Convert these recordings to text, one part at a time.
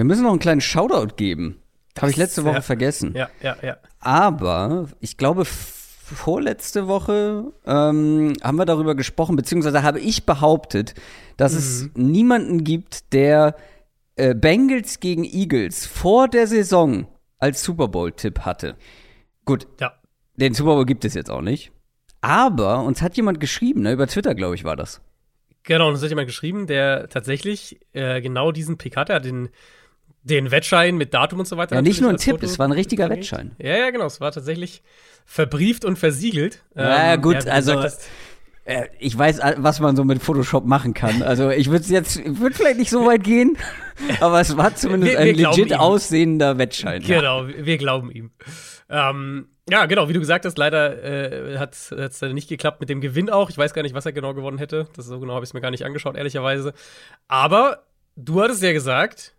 Wir müssen noch einen kleinen Shoutout geben. Habe ich letzte Woche ja, vergessen. Ja, ja, ja. Aber ich glaube, vorletzte Woche ähm, haben wir darüber gesprochen, beziehungsweise habe ich behauptet, dass mhm. es niemanden gibt, der äh, Bengals gegen Eagles vor der Saison als Super Bowl-Tipp hatte. Gut, ja. den Super Bowl gibt es jetzt auch nicht. Aber uns hat jemand geschrieben, ne, über Twitter, glaube ich, war das. Genau, uns hat jemand geschrieben, der tatsächlich äh, genau diesen Pick hatte, hat den den Wettschein mit Datum und so weiter. Ja, nicht nur ein Tipp, Foto es war ein richtiger Wettschein. Ja, ja, genau. Es war tatsächlich verbrieft und versiegelt. Ja, ähm, gut, ja, also. Gesagt, äh, ich weiß, was man so mit Photoshop machen kann. Also ich würde jetzt, würde vielleicht nicht so weit gehen, aber es war zumindest wir, wir ein legit aussehender Wettschein. Genau, ja. wir glauben ihm. Ähm, ja, genau, wie du gesagt hast, leider äh, hat es nicht geklappt mit dem Gewinn auch. Ich weiß gar nicht, was er genau gewonnen hätte. Das so genau habe ich es mir gar nicht angeschaut, ehrlicherweise. Aber du hattest ja gesagt,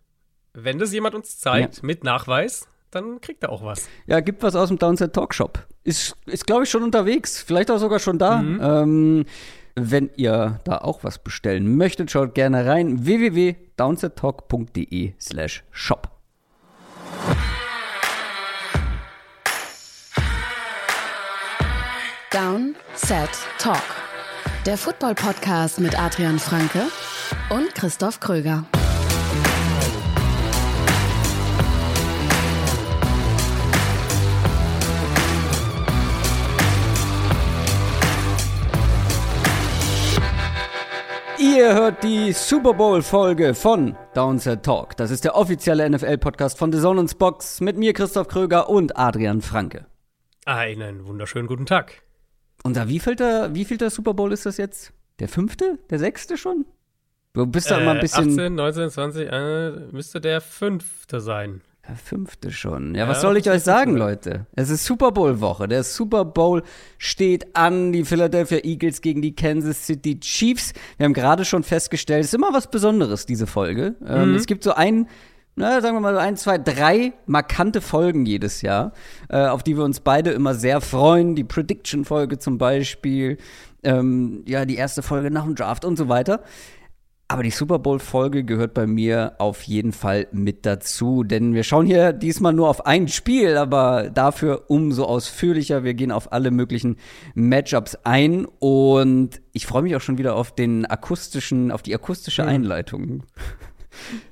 wenn das jemand uns zeigt ja. mit Nachweis, dann kriegt er auch was. Ja, gibt was aus dem Downset Talkshop. Ist, ist glaube ich, schon unterwegs. Vielleicht auch sogar schon da. Mhm. Ähm, wenn ihr da auch was bestellen möchtet, schaut gerne rein. www.downsettalk.de slash shop. Down, Set, Talk. Der Football-Podcast mit Adrian Franke und Christoph Kröger. Ihr hört die Super Bowl-Folge von Downset Talk. Das ist der offizielle NFL-Podcast von The Zone und Box mit mir, Christoph Kröger und Adrian Franke. Einen wunderschönen guten Tag. Unser wievielter, wievielter Super Bowl ist das jetzt? Der fünfte? Der sechste schon? Du bist da äh, immer ein bisschen. 18, 19, 20, äh, müsste der fünfte sein. Der fünfte schon. Ja, was ja, soll ich euch sagen, Leute? Es ist Super Bowl-Woche. Der Super Bowl steht an. Die Philadelphia Eagles gegen die Kansas City Chiefs. Wir haben gerade schon festgestellt, es ist immer was Besonderes, diese Folge. Ähm, mhm. Ähm, es gibt so ein, na, sagen wir mal, ein, zwei, drei markante Folgen jedes Jahr, äh, auf die wir uns beide immer sehr freuen. Die Prediction-Folge zum Beispiel. Ähm, ja, die erste Folge nach dem Draft und so weiter. Aber die Super Bowl-Folge gehört bei mir auf jeden Fall mit dazu, denn wir schauen hier diesmal nur auf ein Spiel, aber dafür umso ausführlicher. Wir gehen auf alle möglichen Matchups ein und ich freue mich auch schon wieder auf den akustischen, auf die akustische Einleitung.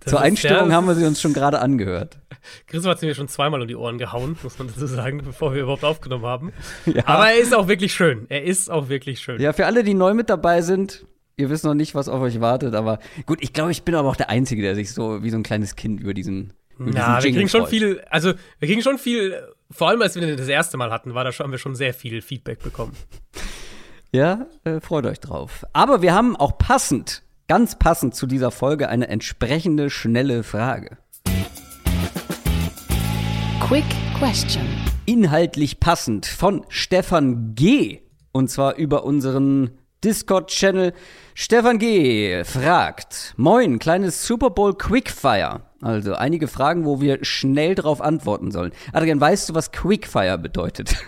Das Zur Einstellung haben wir sie uns schon gerade angehört. Chris hat sie mir schon zweimal um die Ohren gehauen, muss man dazu sagen, bevor wir überhaupt aufgenommen haben. Ja. Aber er ist auch wirklich schön. Er ist auch wirklich schön. Ja, für alle, die neu mit dabei sind, Ihr wisst noch nicht, was auf euch wartet, aber gut, ich glaube, ich bin aber auch der Einzige, der sich so wie so ein kleines Kind über diesen. Über ja, diesen wir kriegen schon viel, also wir kriegen schon viel, vor allem als wir den das erste Mal hatten, war da schon, haben wir schon sehr viel Feedback bekommen. Ja, äh, freut euch drauf. Aber wir haben auch passend, ganz passend zu dieser Folge eine entsprechende schnelle Frage. Quick Question. Inhaltlich passend von Stefan G. Und zwar über unseren Discord-Channel. Stefan G. fragt: Moin, kleines Super Bowl Quickfire. Also einige Fragen, wo wir schnell darauf antworten sollen. Adrian, weißt du, was Quickfire bedeutet?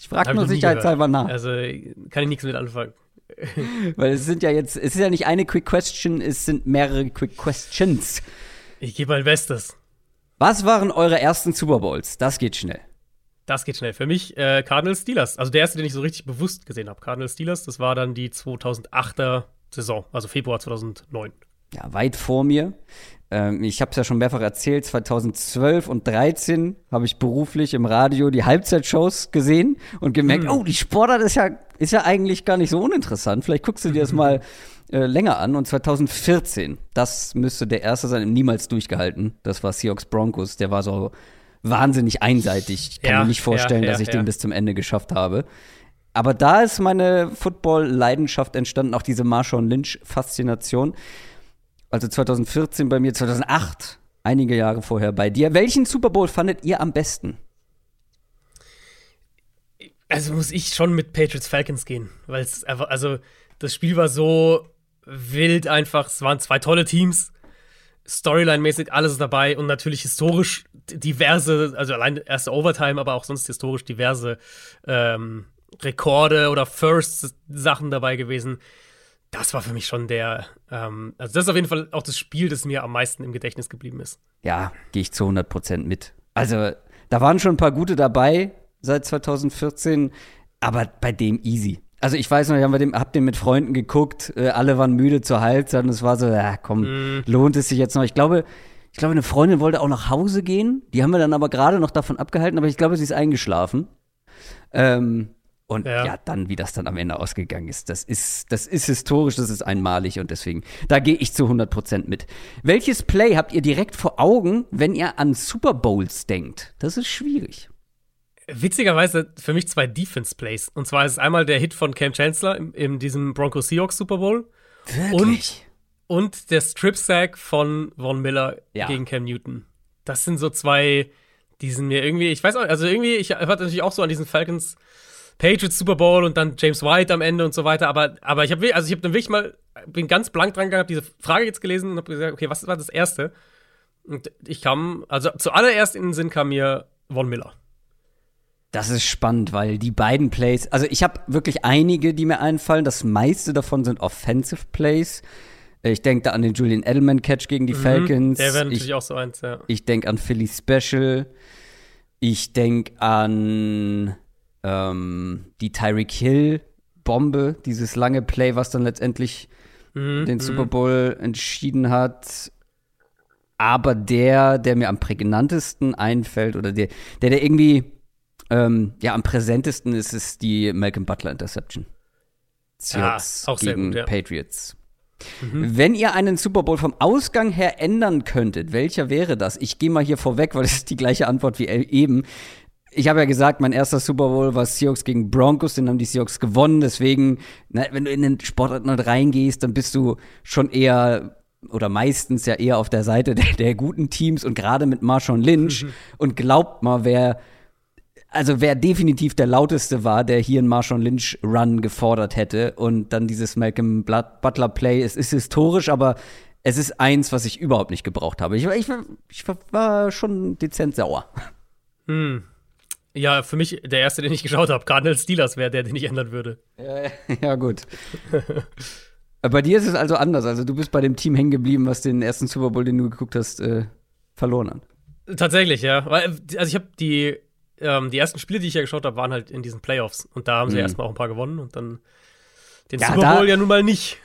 Ich frage nur sicherheitshalber nach. Also kann ich nichts mit anfangen. Weil es sind ja jetzt, es ist ja nicht eine Quick Question, es sind mehrere Quick Questions. Ich gebe mein Bestes. Was waren eure ersten Super Bowls? Das geht schnell. Das geht schnell. Für mich äh, Cardinals Steelers. Also der erste, den ich so richtig bewusst gesehen habe. Cardinals Steelers, das war dann die 2008er Saison, also Februar 2009. Ja, weit vor mir. Ähm, ich habe es ja schon mehrfach erzählt, 2012 und 2013 habe ich beruflich im Radio die Halbzeitshows gesehen und gemerkt, hm. oh, die Sportart ist ja, ist ja eigentlich gar nicht so uninteressant. Vielleicht guckst du dir das mal äh, länger an. Und 2014, das müsste der erste sein, niemals durchgehalten. Das war Seahawks Broncos. Der war so wahnsinnig einseitig. Ich kann ja, mir nicht vorstellen, ja, ja, dass ich den bis zum Ende geschafft habe. Aber da ist meine Football-Leidenschaft entstanden, auch diese Marshawn Lynch-Faszination. Also 2014 bei mir, 2008, einige Jahre vorher bei dir. Welchen Super Bowl fandet ihr am besten? Also muss ich schon mit Patriots Falcons gehen, weil es einfach, also das Spiel war so wild einfach. Es waren zwei tolle Teams. Storyline-mäßig alles dabei und natürlich historisch diverse, also allein erste Overtime, aber auch sonst historisch diverse ähm, Rekorde oder First-Sachen dabei gewesen. das war für mich schon der, ähm, also das ist auf jeden Fall auch das Spiel, das mir am meisten im Gedächtnis geblieben ist. Ja, gehe ich zu 100 Prozent mit. Also, da waren schon ein paar gute dabei seit 2014, aber bei dem easy. Also ich weiß noch, ich hab den, hab den mit Freunden geguckt, äh, alle waren müde zur Halbzeit und es war so, ja komm, mm. lohnt es sich jetzt noch. Ich glaube, ich glaube, eine Freundin wollte auch nach Hause gehen. Die haben wir dann aber gerade noch davon abgehalten, aber ich glaube, sie ist eingeschlafen. Ähm, und ja. ja. dann, wie das dann am Ende ausgegangen ist, das ist, das ist historisch, das ist einmalig und deswegen, da gehe ich zu 100 Prozent mit. Welches Play habt ihr direkt vor Augen, wenn ihr an Super Bowls denkt? Das ist schwierig. Witzigerweise für mich zwei Defense-Plays. Und zwar ist es einmal der Hit von Cam Chancellor in, in diesem Broncos Seahawks Super Bowl. Wirklich? Und, und der Strip-Sack von Von Miller ja. gegen Cam Newton. Das sind so zwei, die sind mir irgendwie, ich weiß auch, also irgendwie, ich hatte natürlich auch so an diesen Falcons Patriots Super Bowl und dann James White am Ende und so weiter. Aber, aber ich habe also ich habe dann wirklich mal, bin ganz blank dran gehabt, diese Frage jetzt gelesen und habe gesagt, okay, was war das Erste? Und ich kam, also zuallererst in den Sinn kam mir Von Miller. Das ist spannend, weil die beiden Plays, also ich habe wirklich einige, die mir einfallen. Das meiste davon sind Offensive Plays. Ich denke da an den Julian Edelman Catch gegen die mhm, Falcons. Der wäre natürlich ich, auch so eins, ja. Ich denke an Philly Special. Ich denke an ähm, die Tyreek Hill Bombe, dieses lange Play, was dann letztendlich mhm, den Super mhm. Bowl entschieden hat. Aber der, der mir am prägnantesten einfällt oder der, der, der irgendwie ähm, ja am präsentesten ist, ist die Malcolm Butler Interception. Seahawks ah, auch gegen gut, ja. Patriots. Mhm. Wenn ihr einen Super Bowl vom Ausgang her ändern könntet, welcher wäre das? Ich gehe mal hier vorweg, weil es ist die gleiche Antwort wie eben ich habe ja gesagt, mein erster Super Bowl war Seahawks gegen Broncos, den haben die Seahawks gewonnen. Deswegen, na, wenn du in den Sportart reingehst, dann bist du schon eher oder meistens ja eher auf der Seite der, der guten Teams und gerade mit Marshawn Lynch. Mhm. Und glaubt mal, wer, also wer definitiv der lauteste war, der hier einen Marshawn Lynch Run gefordert hätte und dann dieses Malcolm Butler Play, es ist historisch, aber es ist eins, was ich überhaupt nicht gebraucht habe. Ich, ich, ich war schon dezent sauer. Hm. Ja, für mich der erste, den ich geschaut habe, Cardinals Steelers wäre der, den ich ändern würde. Ja, ja gut. bei dir ist es also anders. Also du bist bei dem Team hängen geblieben, was den ersten Super Bowl, den du geguckt hast, äh, verloren hat. Tatsächlich, ja. Also ich habe die, ähm, die ersten Spiele, die ich ja geschaut habe, waren halt in diesen Playoffs. Und da haben sie mhm. erstmal auch ein paar gewonnen und dann den ja, Super Bowl ja nun mal nicht.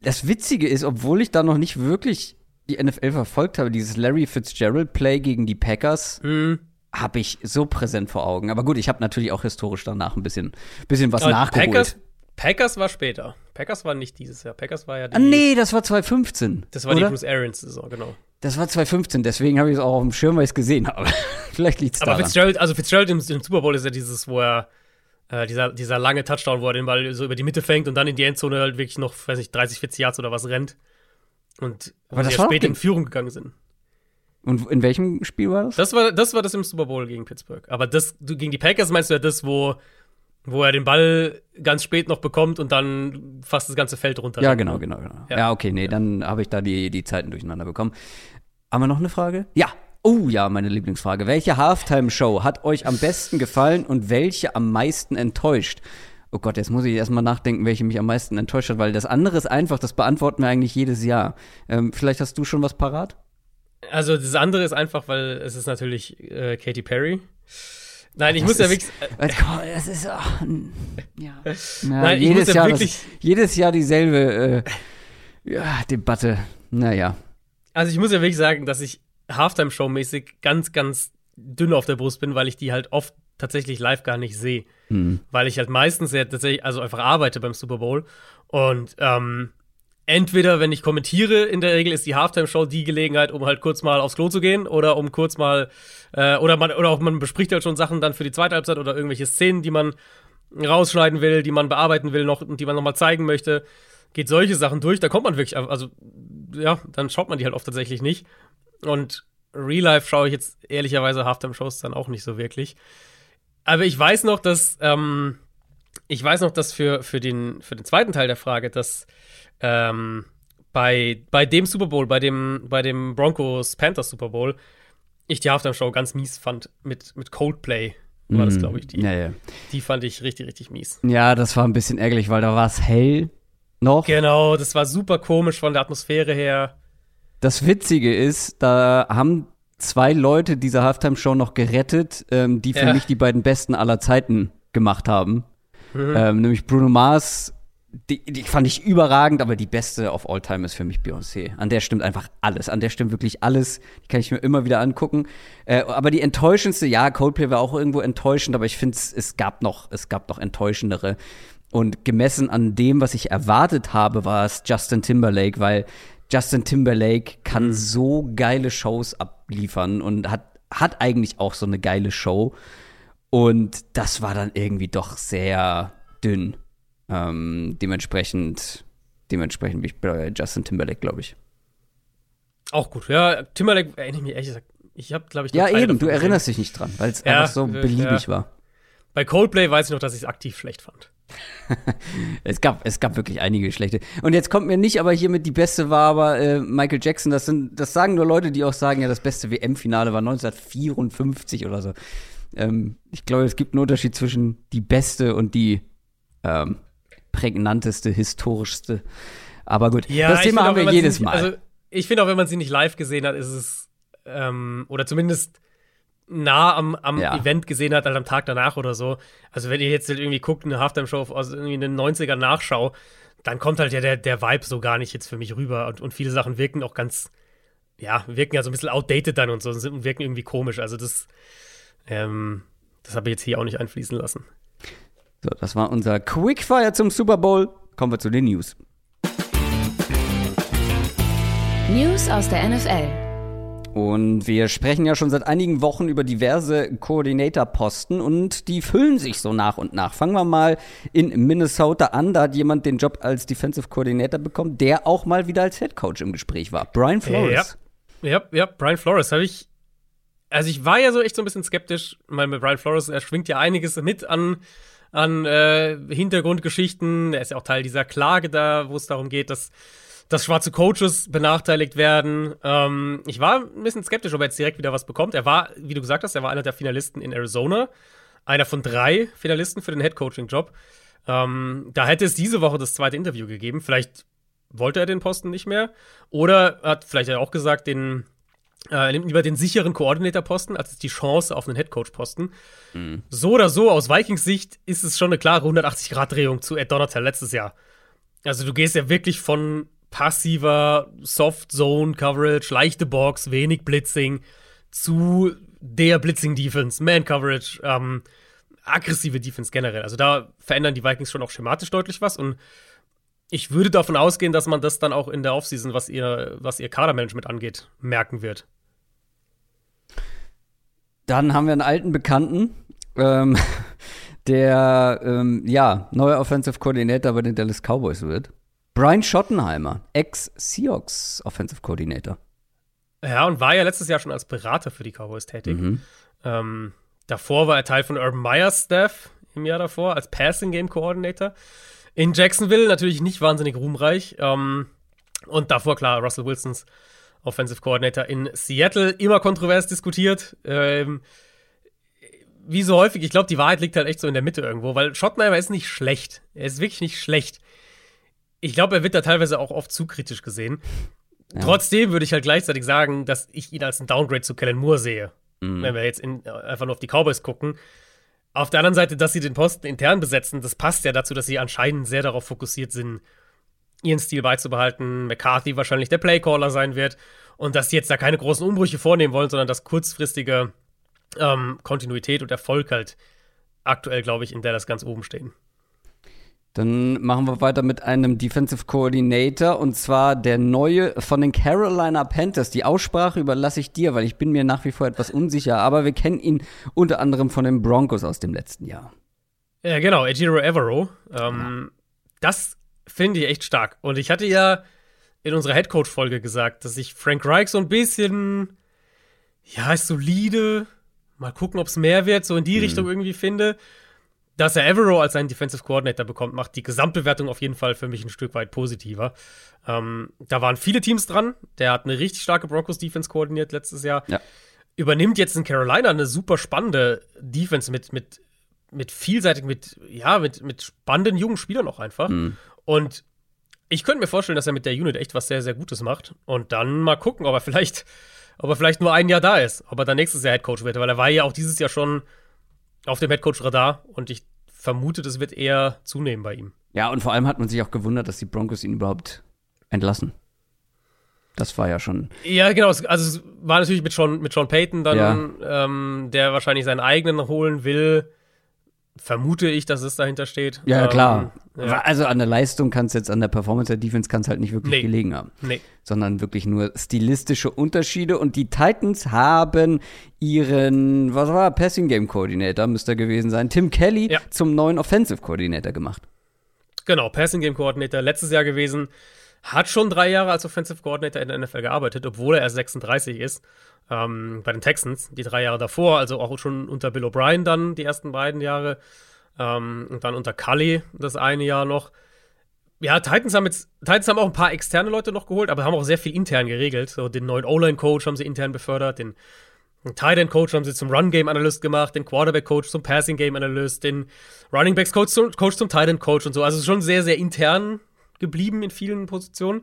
Das Witzige ist, obwohl ich da noch nicht wirklich die NFL verfolgt habe, dieses Larry Fitzgerald Play gegen die Packers. Mhm habe ich so präsent vor Augen. Aber gut, ich habe natürlich auch historisch danach ein bisschen, bisschen was Aber nachgeholt. Packers, Packers war später. Packers war nicht dieses Jahr. Packers war ja die, Ah, nee, das war 2015. Das war oder? die Bruce Arians-Saison, genau. Das war 2015, deswegen habe ich es auch auf dem Schirm, weil ich es gesehen habe. Vielleicht liegt es daran. Aber Fitzgerald, also Fitzgerald im, im, Super Bowl ist ja dieses, wo er äh, dieser, dieser lange Touchdown, wo er den Ball so über die Mitte fängt und dann in die Endzone halt wirklich noch, weiß nicht, 30, 40 Yards oder was rennt. Und wo sie ja später in Führung gegangen sind. Und in welchem Spiel war das? Das war das, war das im Super Bowl gegen Pittsburgh. Aber das, du, gegen die Packers meinst du ja das, wo, wo er den Ball ganz spät noch bekommt und dann fast das ganze Feld runter. Ja, genau, genau, genau. Ja, ja okay, nee, ja. dann habe ich da die, die Zeiten durcheinander bekommen. Haben wir noch eine Frage? Ja. Oh ja, meine Lieblingsfrage. Welche Halftime-Show hat euch am besten gefallen und welche am meisten enttäuscht? Oh Gott, jetzt muss ich erstmal nachdenken, welche mich am meisten enttäuscht hat, weil das andere ist einfach, das beantworten wir eigentlich jedes Jahr. Ähm, vielleicht hast du schon was parat? Also das andere ist einfach, weil es ist natürlich äh, Katy Perry. Nein, ich das muss ja wirklich. Äh, das ist auch, ja. ja. Nein, jedes, Jahr wirklich, das, jedes Jahr dieselbe äh, ja, Debatte. Naja. Also ich muss ja wirklich sagen, dass ich Halftime-Show-mäßig ganz, ganz dünn auf der Brust bin, weil ich die halt oft tatsächlich live gar nicht sehe. Hm. Weil ich halt meistens ja tatsächlich, also einfach arbeite beim Super Bowl. Und ähm, entweder, wenn ich kommentiere, in der Regel ist die Halftime-Show die Gelegenheit, um halt kurz mal aufs Klo zu gehen oder um kurz mal, äh, oder man, oder auch man bespricht halt schon Sachen dann für die zweite Halbzeit oder irgendwelche Szenen, die man rausschneiden will, die man bearbeiten will noch und die man nochmal zeigen möchte. Geht solche Sachen durch, da kommt man wirklich, also, ja, dann schaut man die halt oft tatsächlich nicht. Und Real Life schaue ich jetzt ehrlicherweise Halftime-Shows dann auch nicht so wirklich. Aber ich weiß noch, dass, ähm, ich weiß noch, dass für, für, den, für den zweiten Teil der Frage, dass ähm, bei, bei dem Super Bowl, bei dem, bei dem Broncos Panthers Super Bowl, ich die Halftime Show ganz mies fand mit, mit Coldplay. War das, mhm. glaube ich, die. Ja, ja. Die fand ich richtig, richtig mies. Ja, das war ein bisschen ärgerlich, weil da war es hell noch. Genau, das war super komisch von der Atmosphäre her. Das Witzige ist, da haben zwei Leute diese Halftime-Show noch gerettet, ähm, die für Ja. mich die beiden besten aller Zeiten gemacht haben. Mhm. Ähm, nämlich Bruno Mars, die, die fand ich überragend, aber die beste of all time ist für mich Beyoncé. An der stimmt einfach alles. An der stimmt wirklich alles. Die kann ich mir immer wieder angucken. Äh, aber die enttäuschendste, ja, Coldplay war auch irgendwo enttäuschend, aber ich finde, es gab noch, es gab noch enttäuschendere. Und gemessen an dem, was ich erwartet habe, war es Justin Timberlake, weil Justin Timberlake kann so geile Shows abliefern und hat, hat eigentlich auch so eine geile Show. Und das war dann irgendwie doch sehr dünn. Ähm, dementsprechend, dementsprechend bin ich bei Justin Timberlake, glaube ich. Auch gut. Ja, Timberlake erinnere ich mich ehrlich gesagt. Ich habe, glaube ich, Ja, eben, du gesehen. erinnerst dich nicht dran, weil es Ja, einfach so äh, beliebig ja. war. Bei Coldplay weiß ich noch, dass ich es aktiv schlecht fand. Es gab, es gab wirklich einige schlechte. Und jetzt kommt mir nicht, aber hiermit die beste war aber äh, Michael Jackson. Das sind, das sagen nur Leute, die auch sagen, ja, das beste WM-Finale war 1954 oder so. Ähm, ich glaube, es gibt einen Unterschied zwischen die beste und die ähm, prägnanteste, historischste. Aber gut, das ich Thema auch, haben wir jedes nicht, Mal. Also, ich finde auch, wenn man sie nicht live gesehen hat, ist es, ähm, oder zumindest nah am, am Ja. Event gesehen hat, halt am Tag danach oder so. Also, wenn ihr jetzt halt irgendwie guckt, eine Halftime-Show aus irgendwie einen 90er Nachschau, dann kommt halt ja der, der Vibe so gar nicht jetzt für mich rüber. Und, und viele Sachen wirken auch ganz, ja, wirken ja so ein bisschen outdated dann und so und wirken irgendwie komisch. Also, das, ähm, das habe ich jetzt hier auch nicht einfließen lassen. So, das war unser Quickfire zum Super Bowl. Kommen wir zu den News. News aus der NFL. Und wir sprechen ja schon seit einigen Wochen über diverse Koordinatorposten und die füllen sich so nach und nach. Fangen wir mal in Minnesota an. Da hat jemand den Job als Defensive Coordinator bekommen, der auch mal wieder als Head Coach im Gespräch war. Brian Flores. Ja, ja, Brian Flores habe ich. Also ich war ja so echt so ein bisschen skeptisch, weil mit Brian Flores, er schwingt ja einiges mit an, an äh, Hintergrundgeschichten. Er ist ja auch Teil dieser Klage da, wo es darum geht, dass, dass schwarze Coaches benachteiligt werden. Ähm, ich war ein bisschen skeptisch, ob er jetzt direkt wieder was bekommt. Er war, wie du gesagt hast, er war einer der Finalisten in Arizona. Einer von drei Finalisten für den Head-Coaching-Job. Ähm, da hätte es diese Woche das zweite Interview gegeben. Vielleicht wollte er den Posten nicht mehr. Oder hat vielleicht auch gesagt, den, er nimmt lieber den sicheren Koordinator-Posten als die Chance auf einen Headcoach-Posten. So oder so, aus Vikings Sicht ist es schon eine klare 180-Grad-Drehung zu Ed Donatel letztes Jahr. Also du gehst ja wirklich von passiver Soft-Zone-Coverage, leichte Box, wenig Blitzing zu der Blitzing-Defense, Man-Coverage, ähm, aggressive Defense generell. Also da verändern die Vikings schon auch schematisch deutlich was und ich würde davon ausgehen, dass man das dann auch in der Offseason, was ihr, was ihr Kadermanagement angeht, merken wird. Dann haben wir einen alten Bekannten, ähm, der ähm, ja neuer Offensive Coordinator bei den Dallas Cowboys wird. Brian Schottenheimer, Ex-Seahawks Offensive Coordinator. Ja, und war ja letztes Jahr schon als Berater für die Cowboys tätig. Ähm, davor war er Teil von Urban Meyers Staff im Jahr davor als Passing Game Coordinator. In Jacksonville natürlich nicht wahnsinnig ruhmreich. Ähm, und davor, klar, Russell Wilsons Offensive Coordinator in Seattle, immer kontrovers diskutiert. Ähm, wie so häufig, ich glaube, die Wahrheit liegt halt echt so in der Mitte irgendwo, weil Schottenheimer ist nicht schlecht. Er ist wirklich nicht schlecht. Ich glaube, er wird da teilweise auch oft zu kritisch gesehen. Trotzdem würde ich halt gleichzeitig sagen, dass ich ihn als ein Downgrade zu Kellen Moore sehe. Wenn wir jetzt in, einfach nur auf die Cowboys gucken. Auf der anderen Seite, dass sie den Posten intern besetzen, das passt ja dazu, dass sie anscheinend sehr darauf fokussiert sind, ihren Stil beizubehalten. McCarthy wahrscheinlich der Playcaller sein wird. Und dass sie jetzt da keine großen Umbrüche vornehmen wollen, sondern dass kurzfristige ähm, Kontinuität und Erfolg halt aktuell, glaube ich, in Dallas ganz oben stehen. Dann machen wir weiter mit einem Defensive Coordinator und zwar der neue von den Carolina Panthers. Die Aussprache überlasse ich dir, weil ich bin mir nach wie vor etwas unsicher, aber wir kennen ihn unter anderem von den Broncos aus dem letzten Jahr. Ja, genau, Ejiro Evero. Ähm, Das finde ich echt stark. Und ich hatte ja in unserer Headcoach-Folge gesagt, dass ich Frank Reich so ein bisschen, ja, ist solide, mal gucken, ob es mehr wird, so in die Richtung irgendwie finde. Dass er Evero als seinen Defensive Coordinator bekommt, macht die Gesamtbewertung auf jeden Fall für mich ein Stück weit positiver. Ähm, da waren viele Teams dran. Der hat eine richtig starke Broncos-Defense koordiniert letztes Jahr. Ja. Übernimmt jetzt in Carolina eine super spannende Defense mit, mit, mit vielseitig, mit, ja, mit, mit spannenden jungen Spielern auch einfach. Und Ich könnte mir vorstellen, dass er mit der Unit echt was sehr, sehr Gutes macht. Und dann mal gucken, ob er vielleicht, ob er vielleicht nur ein Jahr da ist, ob er dann nächstes Jahr Headcoach wird, weil er war ja auch dieses Jahr schon auf dem Headcoach-Radar und ich vermute, das wird eher zunehmen bei ihm. Ja, und vor allem hat man sich auch gewundert, dass die Broncos ihn überhaupt entlassen. Das war ja schon. Ja, genau. Also es war natürlich mit Sean, mit Sean Payton dann, ja. ähm, der wahrscheinlich seinen eigenen holen will. Vermute ich, dass es dahinter steht. Ja, ähm, klar. Ja. Also an der Leistung kann es jetzt, an der Performance der Defense kann es halt nicht wirklich nee. gelegen haben. Nee. Sondern wirklich nur stilistische Unterschiede. Und die Titans haben ihren, was war, Passing Game Coordinator, müsste er gewesen sein, Tim Kelly ja. zum neuen Offensive Coordinator gemacht. Genau, Passing Game Coordinator letztes Jahr gewesen. Hat schon drei Jahre als Offensive Coordinator in der NFL gearbeitet, obwohl er erst 36 ist. Ähm, bei den Texans, die drei Jahre davor, also auch schon unter Bill O'Brien dann die ersten beiden Jahre. Ähm, und dann unter Cully das eine Jahr noch. Ja, Titans haben jetzt, Titans haben auch ein paar externe Leute noch geholt, aber haben auch sehr viel intern geregelt. So, den neuen O-Line-Coach haben sie intern befördert, den, den Tight End Coach haben sie zum Run Game Analyst gemacht, den Quarterback Coach zum Passing Game Analyst, den Running Backs Coach zum, Coach zum Tight End Coach und so. Also schon sehr, sehr intern geblieben in vielen Positionen.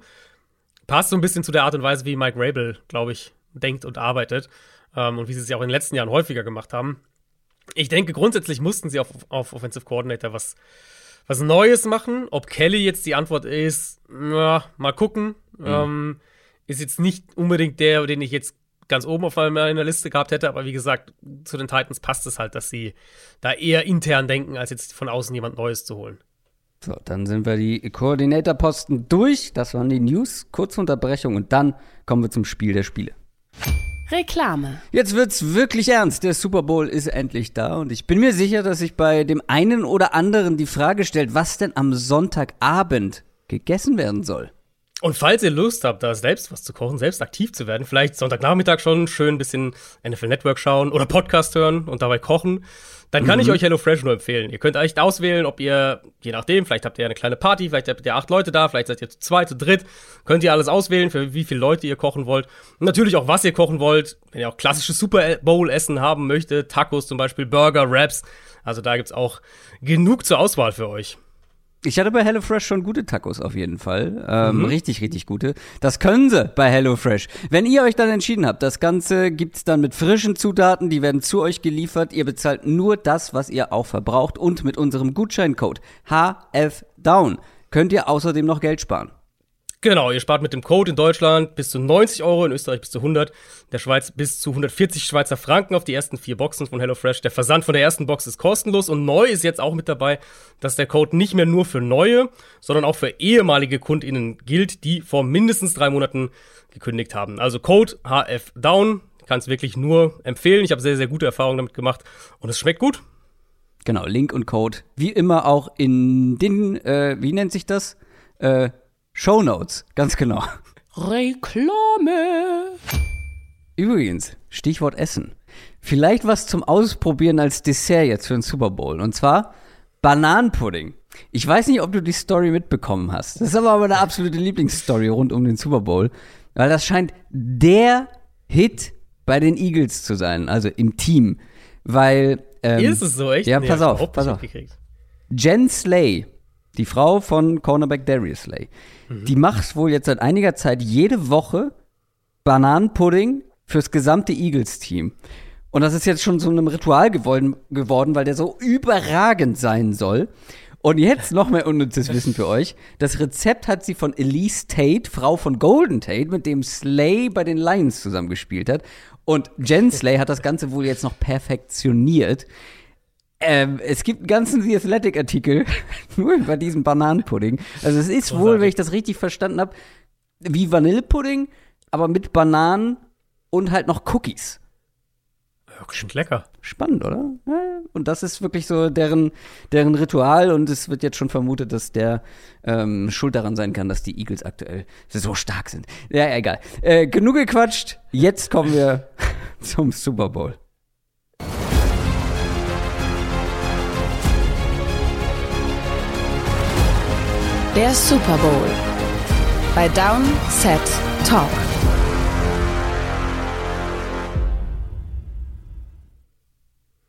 Passt so ein bisschen zu der Art und Weise, wie Mike Rabel, glaube ich, denkt und arbeitet. Ähm, und wie sie es ja auch in den letzten Jahren häufiger gemacht haben. Ich denke, grundsätzlich mussten sie auf, auf Offensive Coordinator was, was Neues machen. Ob Kelly jetzt die Antwort ist, na, mal gucken. Mhm. Ähm, ist jetzt nicht unbedingt der, den ich jetzt ganz oben auf meiner Liste gehabt hätte, aber wie gesagt, zu den Titans passt es halt, dass sie da eher intern denken, als jetzt von außen jemand Neues zu holen. So, dann sind wir die Koordinatorposten durch. Das waren die News. Kurze Unterbrechung und dann kommen wir zum Spiel der Spiele. Reklame. Jetzt wird's wirklich ernst. Der Super Bowl ist endlich da und ich bin mir sicher, dass sich bei dem einen oder anderen die Frage stellt, was denn am Sonntagabend gegessen werden soll. Und falls ihr Lust habt, da selbst was zu kochen, selbst aktiv zu werden, vielleicht Sonntagnachmittag schon schön ein bisschen NFL Network schauen oder Podcast hören und dabei kochen, dann kann mhm. ich euch HelloFresh nur empfehlen. Ihr könnt echt auswählen, ob ihr, je nachdem, vielleicht habt ihr eine kleine Party, vielleicht habt ihr acht Leute da, vielleicht seid ihr zu zweit, zu dritt, könnt ihr alles auswählen, für wie viele Leute ihr kochen wollt. Und natürlich auch, was ihr kochen wollt. Wenn ihr auch klassisches Super Bowl-Essen haben möchtet, Tacos zum Beispiel, Burger, Wraps. Also da gibt's auch genug zur Auswahl für euch. Ich hatte bei HelloFresh schon gute Tacos auf jeden Fall. Ähm, mhm. Richtig, richtig gute. Das können sie bei HelloFresh. Wenn ihr euch dann entschieden habt, das Ganze gibt's dann mit frischen Zutaten, die werden zu euch geliefert. Ihr bezahlt nur das, was ihr auch verbraucht. Und mit unserem Gutscheincode HFDown könnt ihr außerdem noch Geld sparen. Genau, ihr spart mit dem Code in Deutschland bis zu 90 Euro, in Österreich bis zu 100, in der Schweiz bis zu 140 Schweizer Franken auf die ersten vier Boxen von HelloFresh. Der Versand von der ersten Box ist kostenlos und neu ist jetzt auch mit dabei, dass der Code nicht mehr nur für neue, sondern auch für ehemalige KundInnen gilt, die vor mindestens drei Monaten gekündigt haben. Also Code HFDown, kann es wirklich nur empfehlen. Ich habe sehr, sehr gute Erfahrungen damit gemacht und es schmeckt gut. Genau, Link und Code, wie immer auch in den, äh, wie nennt sich das? Äh, Show Notes, ganz genau. Reklame. Übrigens, Stichwort Essen. Vielleicht was zum Ausprobieren als Dessert jetzt für den Super Bowl. Und zwar Bananenpudding. Ich weiß nicht, ob du die Story mitbekommen hast. Das ist aber meine absolute Lieblingsstory rund um den Super Bowl. Weil das scheint der Hit bei den Eagles zu sein, also im Team. Weil. Ähm, ist es so, echt? Ja, pass nee, auf, pass auf. Jen Slay, die Frau von Cornerback Darius Slay, die macht wohl jetzt seit einiger Zeit jede Woche Bananenpudding fürs gesamte Eagles-Team. Und das ist jetzt schon zu einem Ritual geworden, geworden, weil der so überragend sein soll. Und jetzt noch mehr unnützes Wissen für euch. Das Rezept hat sie von Elise Tate, Frau von Golden Tate, mit dem Slay bei den Lions zusammengespielt hat. Und Jen Slay hat das Ganze wohl jetzt noch perfektioniert. Ähm, es gibt einen ganzen The Athletic-Artikel nur über diesen Bananenpudding. Also es ist wohl, wenn ich das richtig verstanden habe, wie Vanillepudding, aber mit Bananen und halt noch Cookies. Ja, klingt lecker. Spannend, oder? Und das ist wirklich so deren, deren Ritual und es wird jetzt schon vermutet, dass der ähm, schuld daran sein kann, dass die Eagles aktuell so stark sind. Ja, egal. Äh, genug gequatscht. Jetzt kommen wir zum Super Bowl. Der Super Bowl bei Down Set Talk.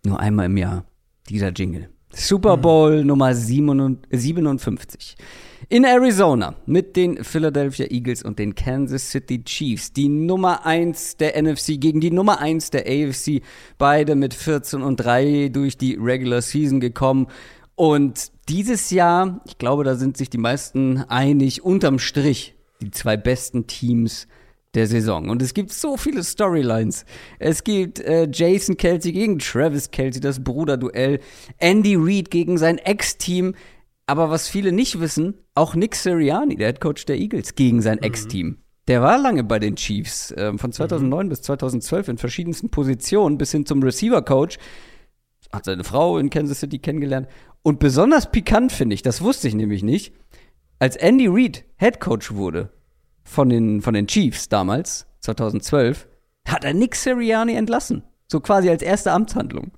Nur einmal im Jahr dieser Jingle. Super Bowl mhm. Nummer 57. In Arizona mit den Philadelphia Eagles und den Kansas City Chiefs. Die Nummer 1 der NFC gegen die Nummer 1 der AFC. Beide mit 14 und 3 durch die Regular Season gekommen. Und dieses Jahr, ich glaube, da sind sich die meisten einig, unterm Strich die zwei besten Teams der Saison. Und es gibt so viele Storylines. Es gibt äh, Jason Kelsey gegen Travis Kelsey, das Bruderduell. Andy Reid gegen sein Ex-Team. Aber was viele nicht wissen, auch Nick Sirianni, der Head Coach der Eagles, gegen sein mhm. Ex-Team. Der war lange bei den Chiefs, äh, von 2009 mhm. bis 2012 in verschiedensten Positionen, bis hin zum Receiver-Coach. Hat seine Frau in Kansas City kennengelernt. Und besonders pikant finde ich, das wusste ich nämlich nicht, als Andy Reid Head Coach wurde von den, von den Chiefs damals, 2012, hat er Nick Sirianni entlassen. So quasi als erste Amtshandlung.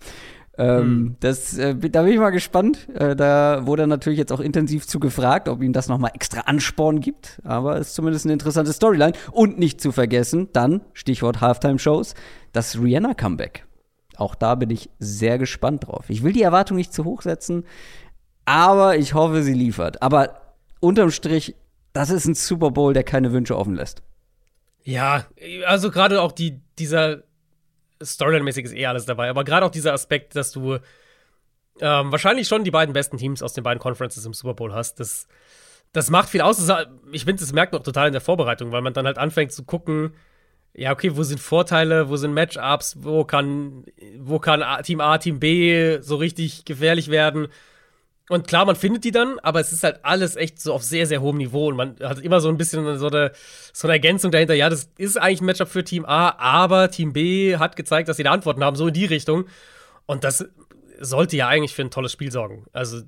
Ähm, hm. das, äh, da bin ich mal gespannt. Äh, da wurde natürlich jetzt auch intensiv zu gefragt, ob ihm das nochmal extra Ansporn gibt. Aber ist zumindest eine interessante Storyline. Und nicht zu vergessen, dann, Stichwort Halftime-Shows, das Rihanna-Comeback. Auch da bin ich sehr gespannt drauf. Ich will die Erwartung nicht zu hoch setzen, aber ich hoffe, sie liefert. Aber unterm Strich, das ist ein Super Bowl, der keine Wünsche offen lässt. Ja, also gerade auch die, dieser Storyline-mäßig ist eh alles dabei, aber gerade auch dieser Aspekt, dass du ähm, wahrscheinlich schon die beiden besten Teams aus den beiden Conferences im Super Bowl hast, das, das macht viel aus. ich finde, das merkt man auch total in der Vorbereitung, weil man dann halt anfängt zu gucken, ja, okay, wo sind Vorteile, wo sind Matchups, wo kann, wo kann Team A, Team B so richtig gefährlich werden. Und klar, man findet die dann, aber es ist halt alles echt so auf sehr, sehr hohem Niveau. Und man hat immer so ein bisschen so eine, so eine Ergänzung dahinter. Ja, das ist eigentlich ein Matchup für Team A, aber Team B hat gezeigt, dass sie da Antworten haben, so in die Richtung. Und das sollte ja eigentlich für ein tolles Spiel sorgen. Also,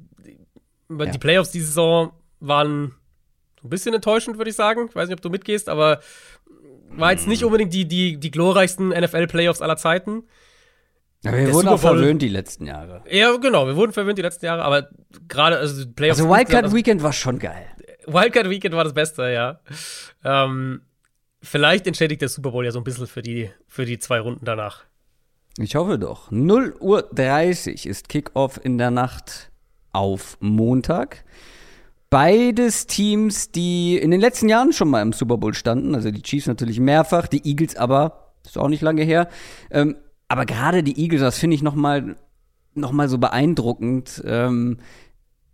ja. die Playoffs diese Saison waren ein bisschen enttäuschend, würde ich sagen. Ich weiß nicht, ob du mitgehst, aber war jetzt nicht unbedingt die, die, die glorreichsten NFL-Playoffs aller Zeiten. Ja, wir wurden auch verwöhnt die letzten Jahre. Ja, genau, wir wurden verwöhnt die letzten Jahre, aber gerade, also Playoffs. Also Wildcard also, Weekend war schon geil. Wildcard Weekend war das Beste, ja. Ähm, vielleicht entschädigt der Super Bowl ja so ein bisschen für die, für die zwei Runden danach. Ich hoffe doch. 0 Uhr 30 ist Kickoff in der Nacht auf Montag. Beides Teams, die in den letzten Jahren schon mal im Super Bowl standen, also die Chiefs natürlich mehrfach, die Eagles aber, ist auch nicht lange her. Ähm, aber gerade die Eagles, das finde ich noch mal, noch mal so beeindruckend. Ähm,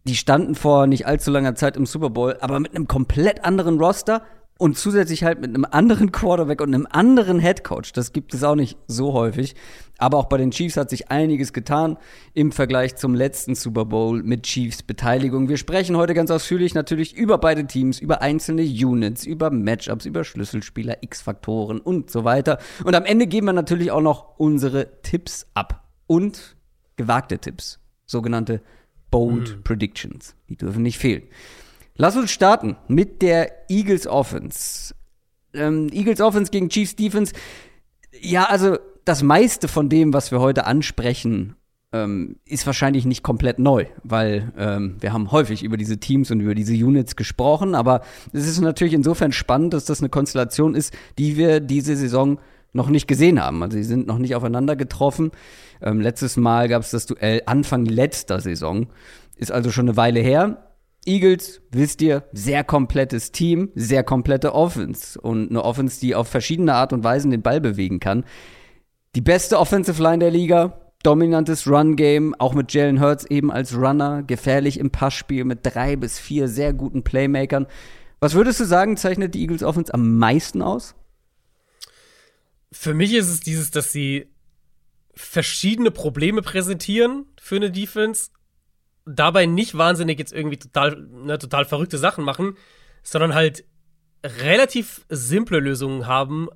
die standen vor nicht allzu langer Zeit im Super Bowl, aber mit einem komplett anderen Roster und zusätzlich halt mit einem anderen Quarterback und einem anderen Headcoach. Das gibt es auch nicht so häufig. Aber auch bei den Chiefs hat sich einiges getan im Vergleich zum letzten Super Bowl mit Chiefs Beteiligung. Wir sprechen heute ganz ausführlich natürlich über beide Teams, über einzelne Units, über Matchups, über Schlüsselspieler, X-Faktoren und so weiter. Und am Ende geben wir natürlich auch noch unsere Tipps ab und gewagte Tipps, sogenannte Bold mhm. Predictions. Die dürfen nicht fehlen. Lass uns starten mit der Eagles Offense. Ähm, Eagles Offense gegen Chiefs Defense. Ja, also das meiste von dem, was wir heute ansprechen, ähm, ist wahrscheinlich nicht komplett neu, weil ähm, wir haben häufig über diese Teams und über diese Units gesprochen, aber es ist natürlich insofern spannend, dass das eine Konstellation ist, die wir diese Saison noch nicht gesehen haben. Also sie sind noch nicht aufeinander getroffen. Ähm, letztes Mal gab es das Duell Anfang letzter Saison, ist also schon eine Weile her. Eagles, wisst ihr, sehr komplettes Team, sehr komplette Offense und eine Offense, die auf verschiedene Art und Weisen den Ball bewegen kann. Die beste Offensive Line der Liga, dominantes Run-Game, auch mit Jalen Hurts eben als Runner, gefährlich im Passspiel mit drei bis vier sehr guten Playmakern. Was würdest du sagen, zeichnet die Eagles Offense am meisten aus? Für mich ist es dieses, dass sie verschiedene Probleme präsentieren für eine Defense dabei nicht wahnsinnig jetzt irgendwie total, ne, total verrückte Sachen machen, sondern halt relativ simple Lösungen haben,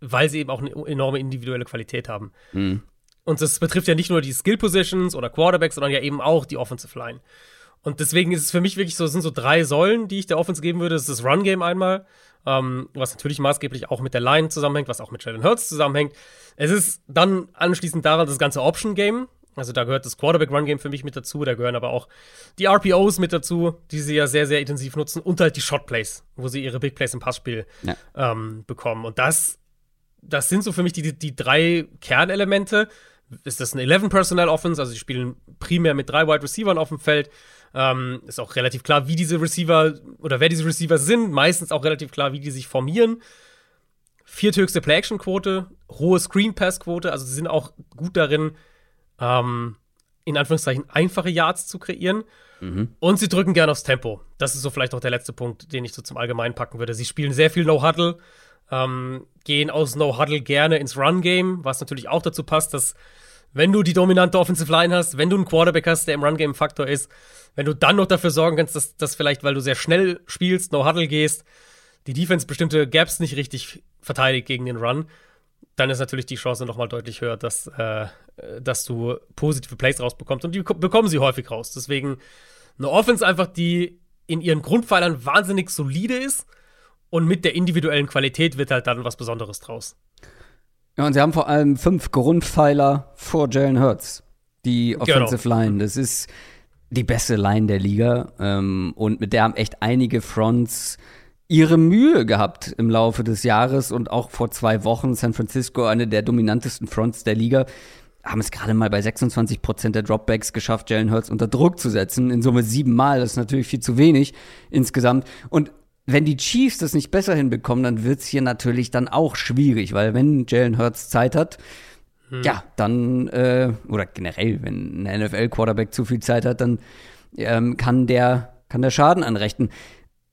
weil sie eben auch eine enorme individuelle Qualität haben. Mhm. Und das betrifft ja nicht nur die Skill Positions oder Quarterbacks, sondern ja eben auch die Offensive Line. Und deswegen ist es für mich wirklich so, es sind so drei Säulen, die ich der Offense geben würde. Das ist das Run Game einmal, ähm, was natürlich maßgeblich auch mit der Line zusammenhängt, was auch mit Jalen Hurts zusammenhängt. Es ist dann anschließend daran das ganze Option Game, also da gehört das Quarterback-Run-Game für mich mit dazu, da gehören aber auch die RPOs mit dazu, die sie ja sehr, sehr intensiv nutzen und halt die Shot-Plays, wo sie ihre Big Plays im Passspiel ja. ähm, bekommen. Und das, das sind so für mich die, die drei Kernelemente. ist das eine 11-Personnel-Offense, also sie spielen primär mit drei Wide Receivers auf dem Feld. Ähm, ist auch relativ klar, wie diese Receiver oder wer diese Receiver sind. Meistens auch relativ klar, wie die sich formieren. Vierthöchste Play-Action-Quote, hohe Screen-Pass-Quote, also sie sind auch gut darin, ähm, in Anführungszeichen einfache Yards zu kreieren. Mhm. Und sie drücken gerne aufs Tempo. Das ist so vielleicht noch der letzte Punkt, den ich so zum Allgemeinen packen würde. Sie spielen sehr viel No-Huddle, ähm, gehen aus No-Huddle gerne ins Run-Game, was natürlich auch dazu passt, dass wenn du die dominante Offensive Line hast, wenn du einen Quarterback hast, der im Run-Game Faktor ist, wenn du dann noch dafür sorgen kannst, dass, dass vielleicht, weil du sehr schnell spielst, No-Huddle gehst, die Defense bestimmte Gaps nicht richtig verteidigt gegen den Run, dann ist natürlich die Chance nochmal deutlich höher, dass, äh, dass du positive Plays rausbekommst. Und die bekommen sie häufig raus. Deswegen eine Offense einfach, die in ihren Grundpfeilern wahnsinnig solide ist und mit der individuellen Qualität wird halt dann was Besonderes draus. Ja, und sie haben vor allem fünf Grundpfeiler vor Jalen Hurts. Die genau. Offensive genau. Line. Das ist die beste Line der Liga. Ähm, und mit der haben echt einige Fronts ihre Mühe gehabt im Laufe des Jahres und auch vor zwei Wochen San Francisco, eine der dominantesten Fronts der Liga, haben es gerade mal bei 26 Prozent der Dropbacks geschafft, Jalen Hurts unter Druck zu setzen. In Summe siebenmal, das ist natürlich viel zu wenig insgesamt. Und wenn die Chiefs das nicht besser hinbekommen, dann wird es hier natürlich dann auch schwierig, weil wenn Jalen Hurts Zeit hat, hm. ja, dann, äh, oder generell, wenn ein NFL-Quarterback zu viel Zeit hat, dann ähm, kann, der, kann der Schaden anrichten.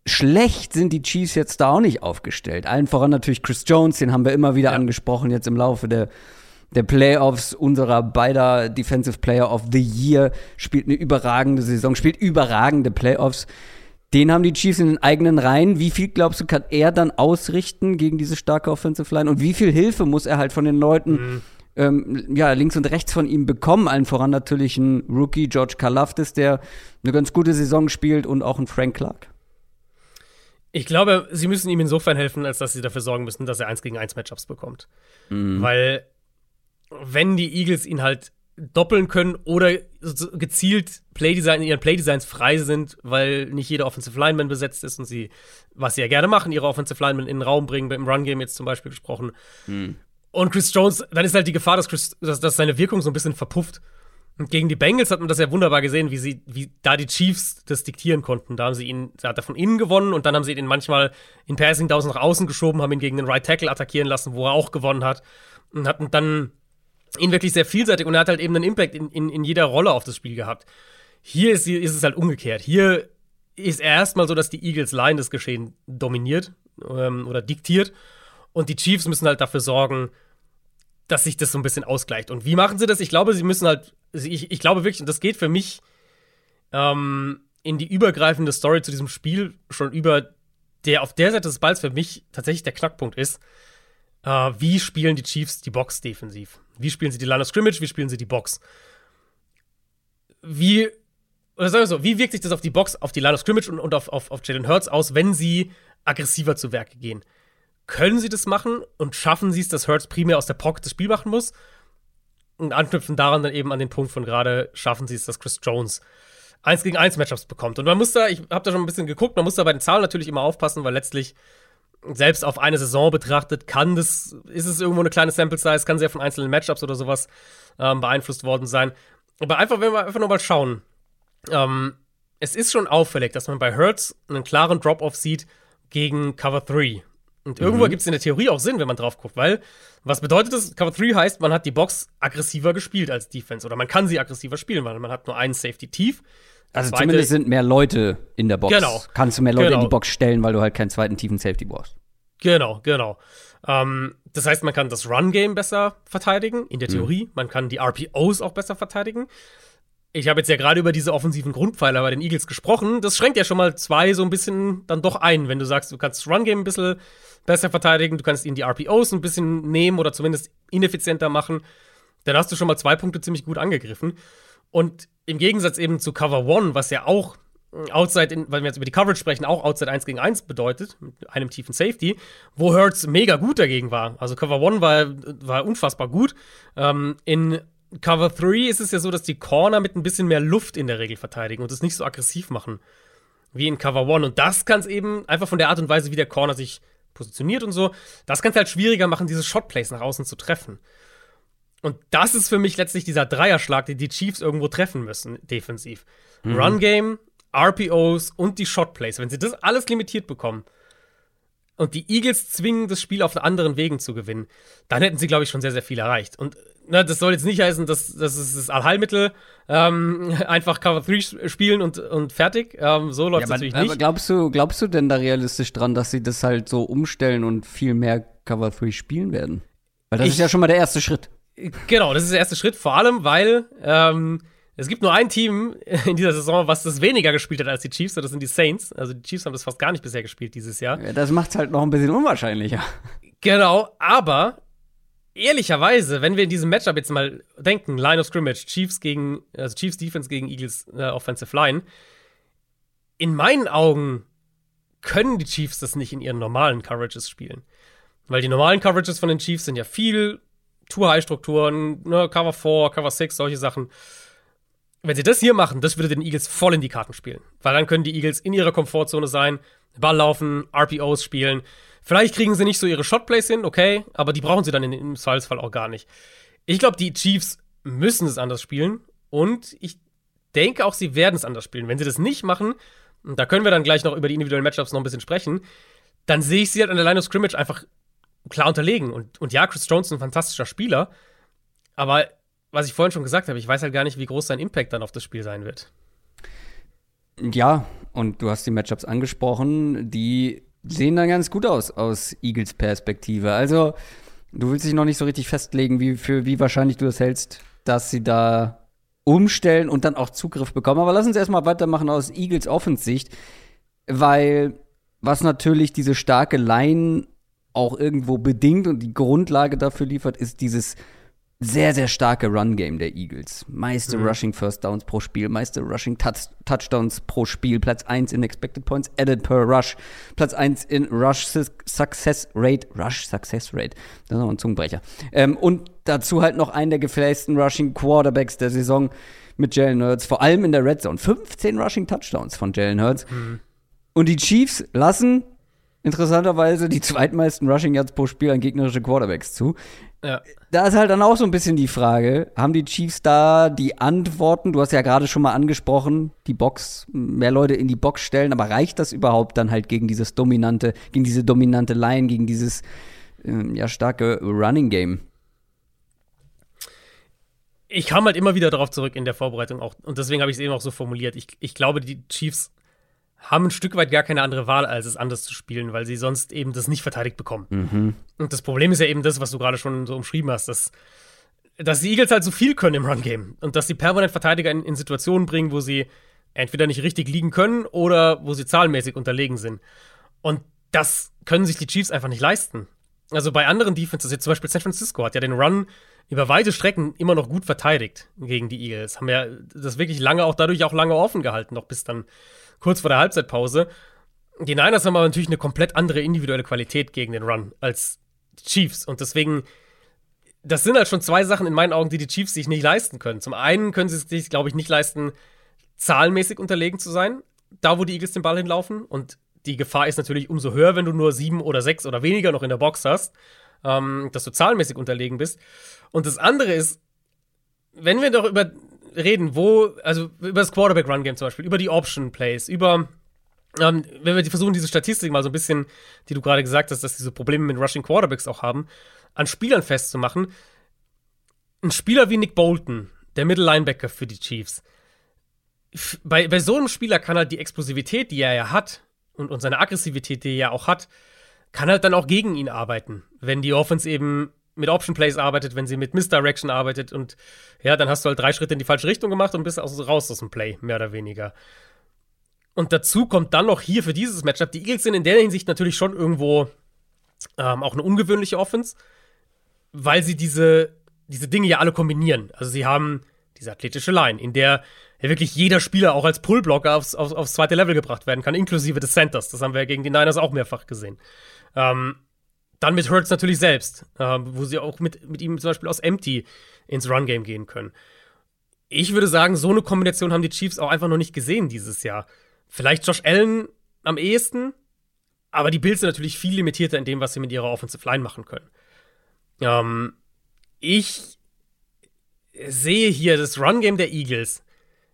Schlecht sind die Chiefs jetzt da auch nicht aufgestellt. Allen voran natürlich Chris Jones, den haben wir immer wieder ja. angesprochen, jetzt im Laufe der, der Playoffs unserer beider Defensive Player of the Year, spielt eine überragende Saison, spielt überragende Playoffs. Den haben die Chiefs in den eigenen Reihen. Wie viel, glaubst du, kann er dann ausrichten gegen diese starke Offensive Line? Und wie viel Hilfe muss er halt von den Leuten mhm. ähm, ja, links und rechts von ihm bekommen? Allen voran natürlich ein Rookie, George Kalafdis, der eine ganz gute Saison spielt und auch ein Frank Clark. Ich glaube, sie müssen ihm insofern helfen, als dass sie dafür sorgen müssen, dass er eins gegen eins Matchups bekommt. Mhm. Weil, wenn die Eagles ihn halt doppeln können oder gezielt Playdesign in ihren Playdesigns frei sind, weil nicht jeder Offensive Lineman besetzt ist und sie, was sie ja gerne machen, ihre Offensive Lineman in den Raum bringen, im Run-Game jetzt zum Beispiel gesprochen. Hm. Und Chris Jones, dann ist halt die Gefahr, dass, Chris, dass, dass seine Wirkung so ein bisschen verpufft. Und gegen die Bengals hat man das ja wunderbar gesehen, wie sie, wie da die Chiefs das diktieren konnten. Da haben sie ihn, da hat er von innen gewonnen und dann haben sie ihn manchmal in Passing Downs nach außen geschoben, haben ihn gegen den Right Tackle attackieren lassen, wo er auch gewonnen hat. Und hatten dann ihn wirklich sehr vielseitig und er hat halt eben einen Impact in, in, in jeder Rolle auf das Spiel gehabt. Hier ist, ist es halt umgekehrt. Hier ist erstmal so, dass die Eagles Line das Geschehen dominiert ähm, oder diktiert und die Chiefs müssen halt dafür sorgen, dass sich das so ein bisschen ausgleicht. Und wie machen sie das? Ich glaube, sie müssen halt, ich, ich glaube wirklich, und das geht für mich ähm, in die übergreifende Story zu diesem Spiel schon über, der auf der Seite des Balls für mich tatsächlich der Knackpunkt ist. Äh, wie spielen die Chiefs die Box defensiv? Wie spielen sie die Line of Scrimmage? Wie spielen sie die Box? Wie, oder sagen wir so, wie wirkt sich das auf die Box, auf die Line of Scrimmage und, und auf, auf, auf Jalen Hurts aus, wenn sie aggressiver zu Werke gehen? Können sie das machen und schaffen sie es, dass Hurts primär aus der Pocket das Spiel machen muss? Und anknüpfen daran dann eben an den Punkt von gerade, schaffen sie es, dass Chris Jones 1 gegen 1 Matchups bekommt. Und man muss da, ich habe da schon ein bisschen geguckt, man muss da bei den Zahlen natürlich immer aufpassen, weil letztlich selbst auf eine Saison betrachtet, kann das, ist es irgendwo eine kleine Sample Size, kann sehr von einzelnen Matchups oder sowas ähm, beeinflusst worden sein. Aber einfach, wenn wir einfach nur mal schauen, ähm, es ist schon auffällig, dass man bei Hertz einen klaren Drop-Off sieht gegen Cover 3. Und irgendwo mhm. gibt es in der Theorie auch Sinn, wenn man drauf guckt, weil was bedeutet das? Cover 3 heißt, man hat die Box aggressiver gespielt als Defense oder man kann sie aggressiver spielen, weil man hat nur einen Safety tief. Also zweite, zumindest sind mehr Leute in der Box. Genau. Kannst du mehr Leute genau. in die Box stellen, weil du halt keinen zweiten tiefen Safety brauchst. Genau, genau. Ähm, das heißt, man kann das Run-Game besser verteidigen, in der mhm. Theorie. Mhm. Man kann die RPOs auch besser verteidigen. Ich habe jetzt ja gerade über diese offensiven Grundpfeiler bei den Eagles gesprochen. Das schränkt ja schon mal zwei so ein bisschen dann doch ein, wenn du sagst, du kannst das Run-Game ein bisschen besser verteidigen, du kannst ihnen die RPOs ein bisschen nehmen oder zumindest ineffizienter machen. Dann hast du schon mal zwei Punkte ziemlich gut angegriffen. Und im Gegensatz eben zu Cover One, was ja auch Outside, in, weil wir jetzt über die Coverage sprechen, auch Outside 1 gegen 1 bedeutet, mit einem tiefen Safety, wo Hurts mega gut dagegen war. Also Cover 1 war, war unfassbar gut. Ähm, in Cover 3 ist es ja so, dass die Corner mit ein bisschen mehr Luft in der Regel verteidigen und es nicht so aggressiv machen wie in Cover 1. Und das kann es eben einfach von der Art und Weise, wie der Corner sich positioniert und so, das kann es halt schwieriger machen, diese Shotplays nach außen zu treffen. Und das ist für mich letztlich dieser Dreierschlag, den die Chiefs irgendwo treffen müssen, defensiv. Mhm. Run Game, RPOs und die Shot Plays. Wenn sie das alles limitiert bekommen und die Eagles zwingen, das Spiel auf anderen Wegen zu gewinnen, dann hätten sie, glaube ich, schon sehr, sehr viel erreicht. Und na, das soll jetzt nicht heißen, dass das ist das Allheilmittel, ähm, einfach Cover 3 spielen und, und fertig. Ähm, so läuft es ja, natürlich aber, nicht. Aber glaubst du, glaubst du denn da realistisch dran, dass sie das halt so umstellen und viel mehr Cover 3 spielen werden? Weil das ich, ist ja schon mal der erste Schritt. Genau, das ist der erste Schritt, vor allem, weil ähm, es gibt nur ein Team in dieser Saison, was das weniger gespielt hat als die Chiefs, und das sind die Saints. Also die Chiefs haben das fast gar nicht bisher gespielt dieses Jahr. Ja, das macht es halt noch ein bisschen unwahrscheinlicher. Genau, aber ehrlicherweise, wenn wir in diesem Matchup jetzt mal denken, Line of Scrimmage, Chiefs gegen, also Chiefs Defense gegen Eagles äh, Offensive Line, in meinen Augen können die Chiefs das nicht in ihren normalen Coverages spielen. Weil die normalen Coverages von den Chiefs sind ja viel Tour-High-Strukturen, ne, Cover 4, Cover 6, solche Sachen wenn sie das hier machen, das würde den Eagles voll in die Karten spielen. Weil dann können die Eagles in ihrer Komfortzone sein, Ball laufen, RPOs spielen. Vielleicht kriegen sie nicht so ihre Shotplays hin, okay, aber die brauchen sie dann im Zweifelsfall auch gar nicht. Ich glaube, die Chiefs müssen es anders spielen und ich denke auch, sie werden es anders spielen. Wenn sie das nicht machen, und da können wir dann gleich noch über die individuellen Matchups noch ein bisschen sprechen, dann sehe ich sie halt an der Line of Scrimmage einfach klar unterlegen. Und, und ja, Chris Jones ist ein fantastischer Spieler, aber was ich vorhin schon gesagt habe, ich weiß halt gar nicht, wie groß sein Impact dann auf das Spiel sein wird. Ja, und du hast die Matchups angesprochen, die sehen dann ganz gut aus aus Eagles Perspektive. Also, du willst dich noch nicht so richtig festlegen, wie für wie wahrscheinlich du das hältst, dass sie da umstellen und dann auch Zugriff bekommen. Aber lass uns erstmal weitermachen aus Eagles Offensicht, weil was natürlich diese starke Line auch irgendwo bedingt und die Grundlage dafür liefert, ist dieses sehr, sehr starke Run-Game der Eagles. Meiste mhm. Rushing First Downs pro Spiel, meiste Rushing Touch Touchdowns pro Spiel, Platz 1 in Expected Points added per Rush, Platz 1 in Rush Success Rate, Rush Success Rate, das ist noch ein Zungenbrecher. Ähm, und dazu halt noch einen der gefährlichsten Rushing Quarterbacks der Saison mit Jalen Hurts, vor allem in der Red Zone. 15 Rushing Touchdowns von Jalen Hurts. Mhm. Und die Chiefs lassen interessanterweise die zweitmeisten Rushing Yards pro Spiel an gegnerische Quarterbacks zu. Ja. Da ist halt dann auch so ein bisschen die Frage, haben die Chiefs da die Antworten? Du hast ja gerade schon mal angesprochen, die Box, mehr Leute in die Box stellen, aber reicht das überhaupt dann halt gegen dieses dominante, gegen diese dominante Line, gegen dieses äh, ja starke Running Game? Ich kam halt immer wieder darauf zurück in der Vorbereitung auch und deswegen habe ich es eben auch so formuliert. Ich, ich glaube, die Chiefs haben ein Stück weit gar keine andere Wahl, als es anders zu spielen, weil sie sonst eben das nicht verteidigt bekommen. Mhm. Und das Problem ist ja eben das, was du gerade schon so umschrieben hast, dass, dass die Eagles halt so viel können im Run-Game und dass sie permanent Verteidiger in, in Situationen bringen, wo sie entweder nicht richtig liegen können oder wo sie zahlenmäßig unterlegen sind. Und das können sich die Chiefs einfach nicht leisten. Also bei anderen Defenses, jetzt zum Beispiel San Francisco hat ja den Run über weite Strecken immer noch gut verteidigt gegen die Eagles. Haben ja das wirklich lange auch dadurch auch lange offen gehalten, noch bis dann kurz vor der Halbzeitpause. Die Niners haben aber natürlich eine komplett andere individuelle Qualität gegen den Run als Chiefs. Und deswegen, das sind halt schon zwei Sachen in meinen Augen, die die Chiefs sich nicht leisten können. Zum einen können sie es sich, glaube ich, nicht leisten, zahlenmäßig unterlegen zu sein, da wo die Eagles den Ball hinlaufen. Und die Gefahr ist natürlich umso höher, wenn du nur sieben oder sechs oder weniger noch in der Box hast, ähm, dass du zahlenmäßig unterlegen bist. Und das andere ist, wenn wir doch über reden, wo, also über das Quarterback-Run-Game zum Beispiel, über die Option-Plays, über ähm, wenn wir versuchen, diese Statistik mal so ein bisschen, die du gerade gesagt hast, dass diese Probleme mit Rushing Quarterbacks auch haben, an Spielern festzumachen. Ein Spieler wie Nick Bolton, der Middle Linebacker für die Chiefs, bei, bei so einem Spieler kann halt die Explosivität, die er ja hat, und, und seine Aggressivität, die er ja auch hat, kann halt dann auch gegen ihn arbeiten, wenn die Offense eben mit Option Plays arbeitet, wenn sie mit Misdirection arbeitet und ja, dann hast du halt drei Schritte in die falsche Richtung gemacht und bist also raus aus dem Play, mehr oder weniger. Und dazu kommt dann noch hier für dieses Matchup, die Eagles sind in der Hinsicht natürlich schon irgendwo ähm, auch eine ungewöhnliche Offense, weil sie diese, diese Dinge ja alle kombinieren. Also sie haben diese athletische Line, in der ja wirklich jeder Spieler auch als Pullblocker aufs, aufs, aufs zweite Level gebracht werden kann, inklusive des Centers. Das haben wir ja gegen die Niners auch mehrfach gesehen. Ähm, dann mit Hurts natürlich selbst, äh, wo sie auch mit, mit ihm zum Beispiel aus Empty ins Run-Game gehen können. Ich würde sagen, so eine Kombination haben die Chiefs auch einfach noch nicht gesehen dieses Jahr. Vielleicht Josh Allen am ehesten, aber die Bills sind natürlich viel limitierter in dem, was sie mit ihrer Offensive Line machen können. Ähm, ich sehe hier das Run-Game der Eagles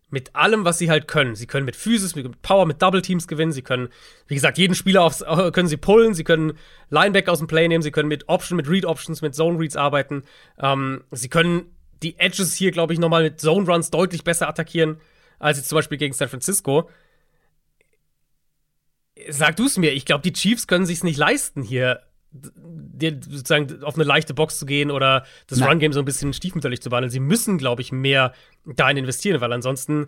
mit allem, was sie halt können. Sie können mit Physis, mit Power, mit Double Teams gewinnen. Sie können, wie gesagt, jeden Spieler aufs, können sie pullen. Sie können Linebacker aus dem Play nehmen. Sie können mit Option, mit Read Options, mit Zone Reads arbeiten. Ähm, sie können die Edges hier, glaube ich, nochmal mit Zone Runs deutlich besser attackieren als jetzt zum Beispiel gegen San Francisco. Sag du es mir, ich glaube, die Chiefs können sich nicht leisten, hier dir sozusagen auf eine leichte Box zu gehen oder das Run-Game so ein bisschen stiefmütterlich zu behandeln. Sie müssen, glaube ich, mehr dahin investieren, weil ansonsten,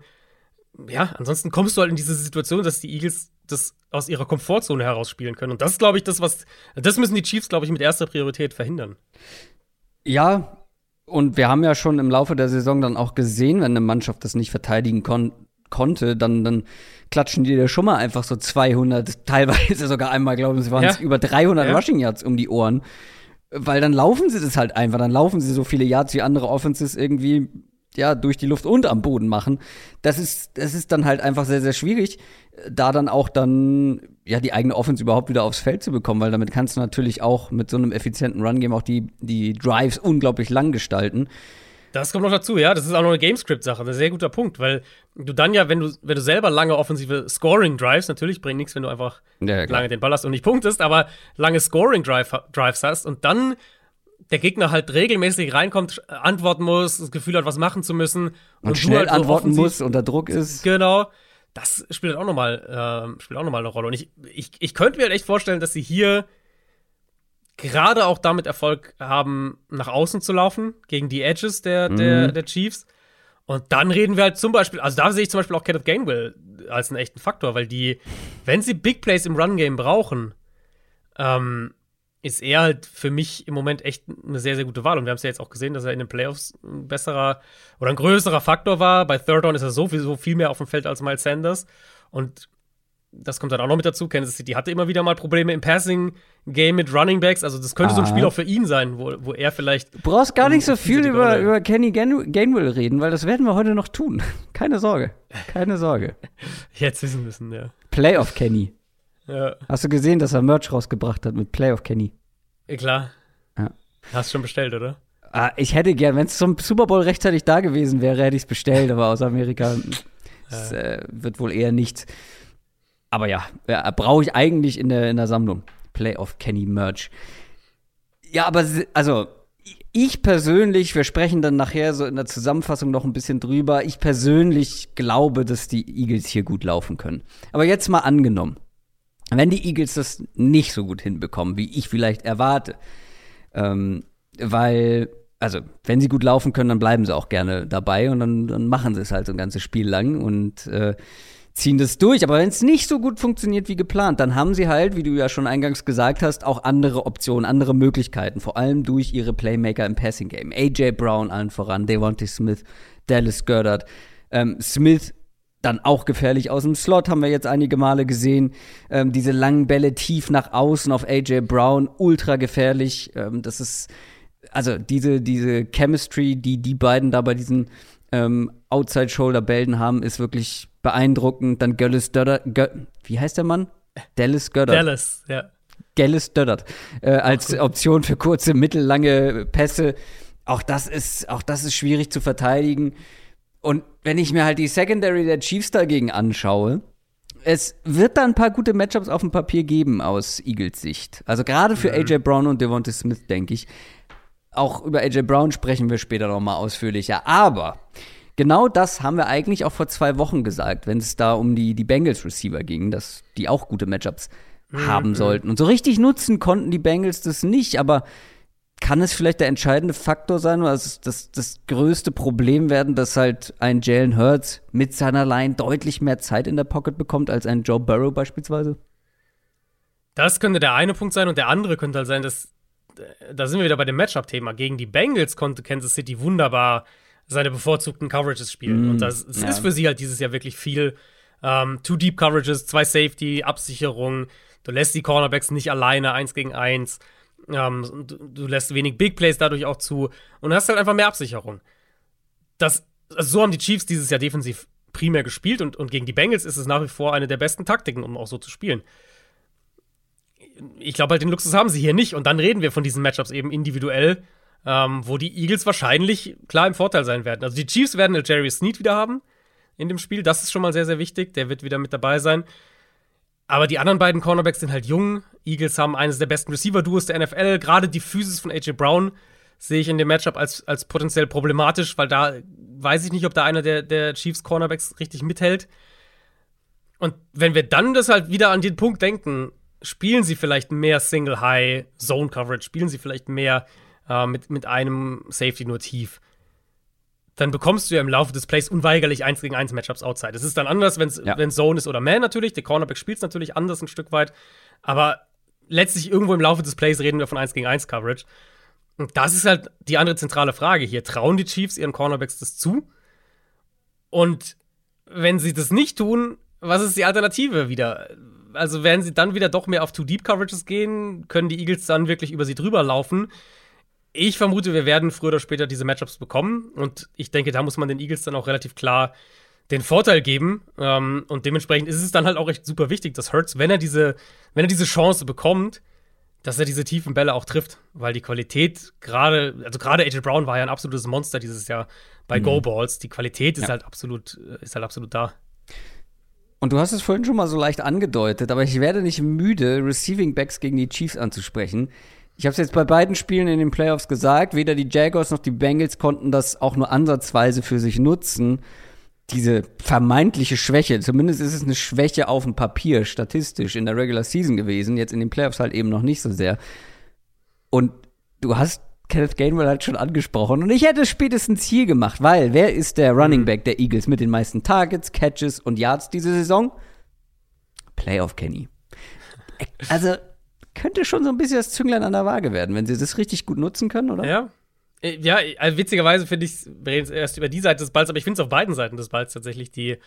ja, ansonsten kommst du halt in diese Situation, dass die Eagles das aus ihrer Komfortzone heraus spielen können. Und das ist, glaube ich, das, was, das müssen die Chiefs, glaube ich, mit erster Priorität verhindern. Ja, und wir haben ja schon im Laufe der Saison dann auch gesehen, wenn eine Mannschaft das nicht verteidigen kon konnte, dann, dann klatschen die dir schon mal einfach so 200, teilweise sogar einmal, glauben sie, waren es ja. über 300 ja. Rushing Yards um die Ohren. Weil dann laufen sie das halt einfach, dann laufen sie so viele Yards wie andere Offenses irgendwie ja, durch die Luft und am Boden machen. Das ist, das ist dann halt einfach sehr, sehr schwierig, da dann auch dann, ja, die eigene Offense überhaupt wieder aufs Feld zu bekommen, weil damit kannst du natürlich auch mit so einem effizienten Run-Game auch die, die Drives unglaublich lang gestalten. Das kommt noch dazu, ja. Das ist auch noch eine Gamescript-Sache. Ein sehr guter Punkt, weil du dann ja, wenn du, wenn du selber lange offensive Scoring-Drives, natürlich bringt nichts, wenn du einfach ja, lange den Ball hast und nicht punktest, aber lange Scoring-Drives hast und dann der Gegner halt regelmäßig reinkommt, antworten muss, das Gefühl hat, was machen zu müssen. Und, und schnell halt antworten muss, unter Druck ist. Genau. Das spielt auch nochmal äh, spielt auch noch mal eine Rolle. Und ich, ich, ich könnte mir halt echt vorstellen, dass sie hier gerade auch damit Erfolg haben, nach außen zu laufen, gegen die Edges der, der, mhm. der Chiefs. Und dann reden wir halt zum Beispiel, also da sehe ich zum Beispiel auch Kenneth Gainwell als einen echten Faktor, weil die, wenn sie Big Plays im Run-Game brauchen, ähm, ist er halt für mich im Moment echt eine sehr, sehr gute Wahl. Und wir haben es ja jetzt auch gesehen, dass er in den Playoffs ein besserer oder ein größerer Faktor war. Bei Third Down ist er sowieso viel mehr auf dem Feld als Miles Sanders. Und das kommt dann auch noch mit dazu. Kansas City hatte immer wieder mal Probleme im Passing-Game mit Running Backs. Also, das könnte ah. so ein Spiel auch für ihn sein, wo, wo er vielleicht. Du brauchst gar nicht so viel über, über Kenny Gainwell reden, weil das werden wir heute noch tun. Keine Sorge. Keine Sorge. Jetzt wissen müssen, ja. Playoff Kenny. Ja. Hast du gesehen, dass er Merch rausgebracht hat mit Playoff Kenny? Ja, klar. Ja. Hast du schon bestellt, oder? Ah, ich hätte gern, wenn es zum Super Bowl rechtzeitig da gewesen wäre, hätte ich es bestellt, aber aus Amerika ja. äh, wird wohl eher nichts. Aber ja, ja brauche ich eigentlich in der, in der Sammlung. Playoff Kenny Merch. Ja, aber also ich persönlich, wir sprechen dann nachher so in der Zusammenfassung noch ein bisschen drüber. Ich persönlich glaube, dass die Eagles hier gut laufen können. Aber jetzt mal angenommen, wenn die Eagles das nicht so gut hinbekommen, wie ich vielleicht erwarte, ähm, weil, also, wenn sie gut laufen können, dann bleiben sie auch gerne dabei und dann, dann machen sie es halt so ein ganzes Spiel lang und äh, ziehen das durch. Aber wenn es nicht so gut funktioniert wie geplant, dann haben sie halt, wie du ja schon eingangs gesagt hast, auch andere Optionen, andere Möglichkeiten, vor allem durch ihre Playmaker im Passing Game. AJ Brown allen voran, Devontae Smith, Dallas Goddard. Ähm, Smith dann auch gefährlich aus dem Slot, haben wir jetzt einige Male gesehen. Ähm, diese langen Bälle tief nach außen auf AJ Brown, ultra gefährlich. Ähm, das ist, also diese, diese Chemistry, die die beiden da bei diesen ähm, Outside-Shoulder-Bällen haben, ist wirklich beeindruckend. Dann Göllis Döddert, Gö wie heißt der Mann? Dallas Göttert. Dallas, ja. Gallis Döddert. Äh, als cool. Option für kurze, mittellange Pässe. Auch das ist, auch das ist schwierig zu verteidigen. Und wenn ich mir halt die Secondary der Chiefs dagegen anschaue, es wird da ein paar gute Matchups auf dem Papier geben aus Eagles Sicht. Also gerade für mhm. AJ Brown und Devontae Smith, denke ich. Auch über AJ Brown sprechen wir später noch mal ausführlicher. Aber genau das haben wir eigentlich auch vor zwei Wochen gesagt, wenn es da um die, die Bengals Receiver ging, dass die auch gute Matchups mhm. haben sollten. Und so richtig nutzen konnten die Bengals das nicht, aber kann es vielleicht der entscheidende Faktor sein, oder das, das, das größte Problem werden, dass halt ein Jalen Hurts mit seiner Line deutlich mehr Zeit in der Pocket bekommt als ein Joe Burrow beispielsweise? Das könnte der eine Punkt sein und der andere könnte halt sein, dass da sind wir wieder bei dem Matchup-Thema. Gegen die Bengals konnte Kansas City wunderbar seine bevorzugten Coverages spielen. Mm, und das, das ja. ist für sie halt dieses Jahr wirklich viel. Ähm, two Deep Coverages, zwei Safety, Absicherung. Du lässt die Cornerbacks nicht alleine, eins gegen eins. Ähm, du, du, lässt wenig Big Plays dadurch auch zu und hast halt einfach mehr Absicherung. Das, also so haben die Chiefs dieses Jahr defensiv primär gespielt und, und gegen die Bengals ist es nach wie vor eine der besten Taktiken, um auch so zu spielen ich glaube halt, den Luxus haben sie hier nicht. Und dann reden wir von diesen Matchups eben individuell. Ähm, wo die Eagles wahrscheinlich klar im Vorteil sein werden. Also die Chiefs werden Jerry Sneed wieder haben in dem Spiel. Das ist schon mal sehr, sehr wichtig. Der wird wieder mit dabei sein. Aber die anderen beiden Cornerbacks sind halt jung. Eagles haben eines der besten Receiver-Duos der NFL. Gerade die Physis von AJ Brown sehe ich in dem Matchup als, als potenziell problematisch, weil da weiß ich nicht, ob da einer der, der Chiefs Cornerbacks richtig mithält. Und wenn wir dann das halt wieder an den Punkt denken, spielen sie vielleicht mehr Single High Zone Coverage, spielen sie vielleicht mehr äh, mit, mit einem Safety nur tief, dann bekommst du ja im Laufe des Plays unweigerlich 1 gegen 1 Matchups outside. Es ist dann anders, wenn es ja. Zone ist oder Man natürlich. Der Cornerback spielt es natürlich anders ein Stück weit. Aber letztlich irgendwo im Laufe des Plays reden wir von 1 gegen 1 Coverage. Und das ist halt die andere zentrale Frage hier. Trauen die Chiefs ihren Cornerbacks das zu? Und wenn sie das nicht tun, was ist die Alternative wieder? Also werden sie dann wieder doch mehr auf Too-Deep-Coverages gehen? Können die Eagles dann wirklich über sie drüber laufen? Ich vermute, wir werden früher oder später diese Matchups bekommen. Und ich denke, da muss man den Eagles dann auch relativ klar den Vorteil geben. Ähm, und dementsprechend ist es dann halt auch echt super wichtig, dass Hurts, wenn er diese, wenn er diese Chance bekommt, dass er diese tiefen Bälle auch trifft, weil die Qualität gerade, also gerade AJ Brown war ja ein absolutes Monster dieses Jahr bei mhm. Go Balls. Die Qualität ist ja. halt absolut, ist halt absolut da. Und du hast es vorhin schon mal so leicht angedeutet, aber ich werde nicht müde, Receiving Backs gegen die Chiefs anzusprechen. Ich habe es jetzt bei beiden Spielen in den Playoffs gesagt, weder die Jaguars noch die Bengals konnten das auch nur ansatzweise für sich nutzen. Diese vermeintliche Schwäche, zumindest ist es eine Schwäche auf dem Papier, statistisch in der Regular Season gewesen, jetzt in den Playoffs halt eben noch nicht so sehr. Und du hast Kenneth Gainwell halt schon angesprochen. Und ich hätte es spätestens hier gemacht, weil wer ist der Running Back der Eagles mit den meisten Targets, Catches und Yards diese Saison? Playoff Kenny. Also, könnte schon so ein bisschen das Zünglein an der Waage werden, wenn sie das richtig gut nutzen können, oder? Ja. Äh, ja, also witzigerweise finde ich, wir reden erst über die Seite des Balls, aber ich finde es auf beiden Seiten des Balls tatsächlich die,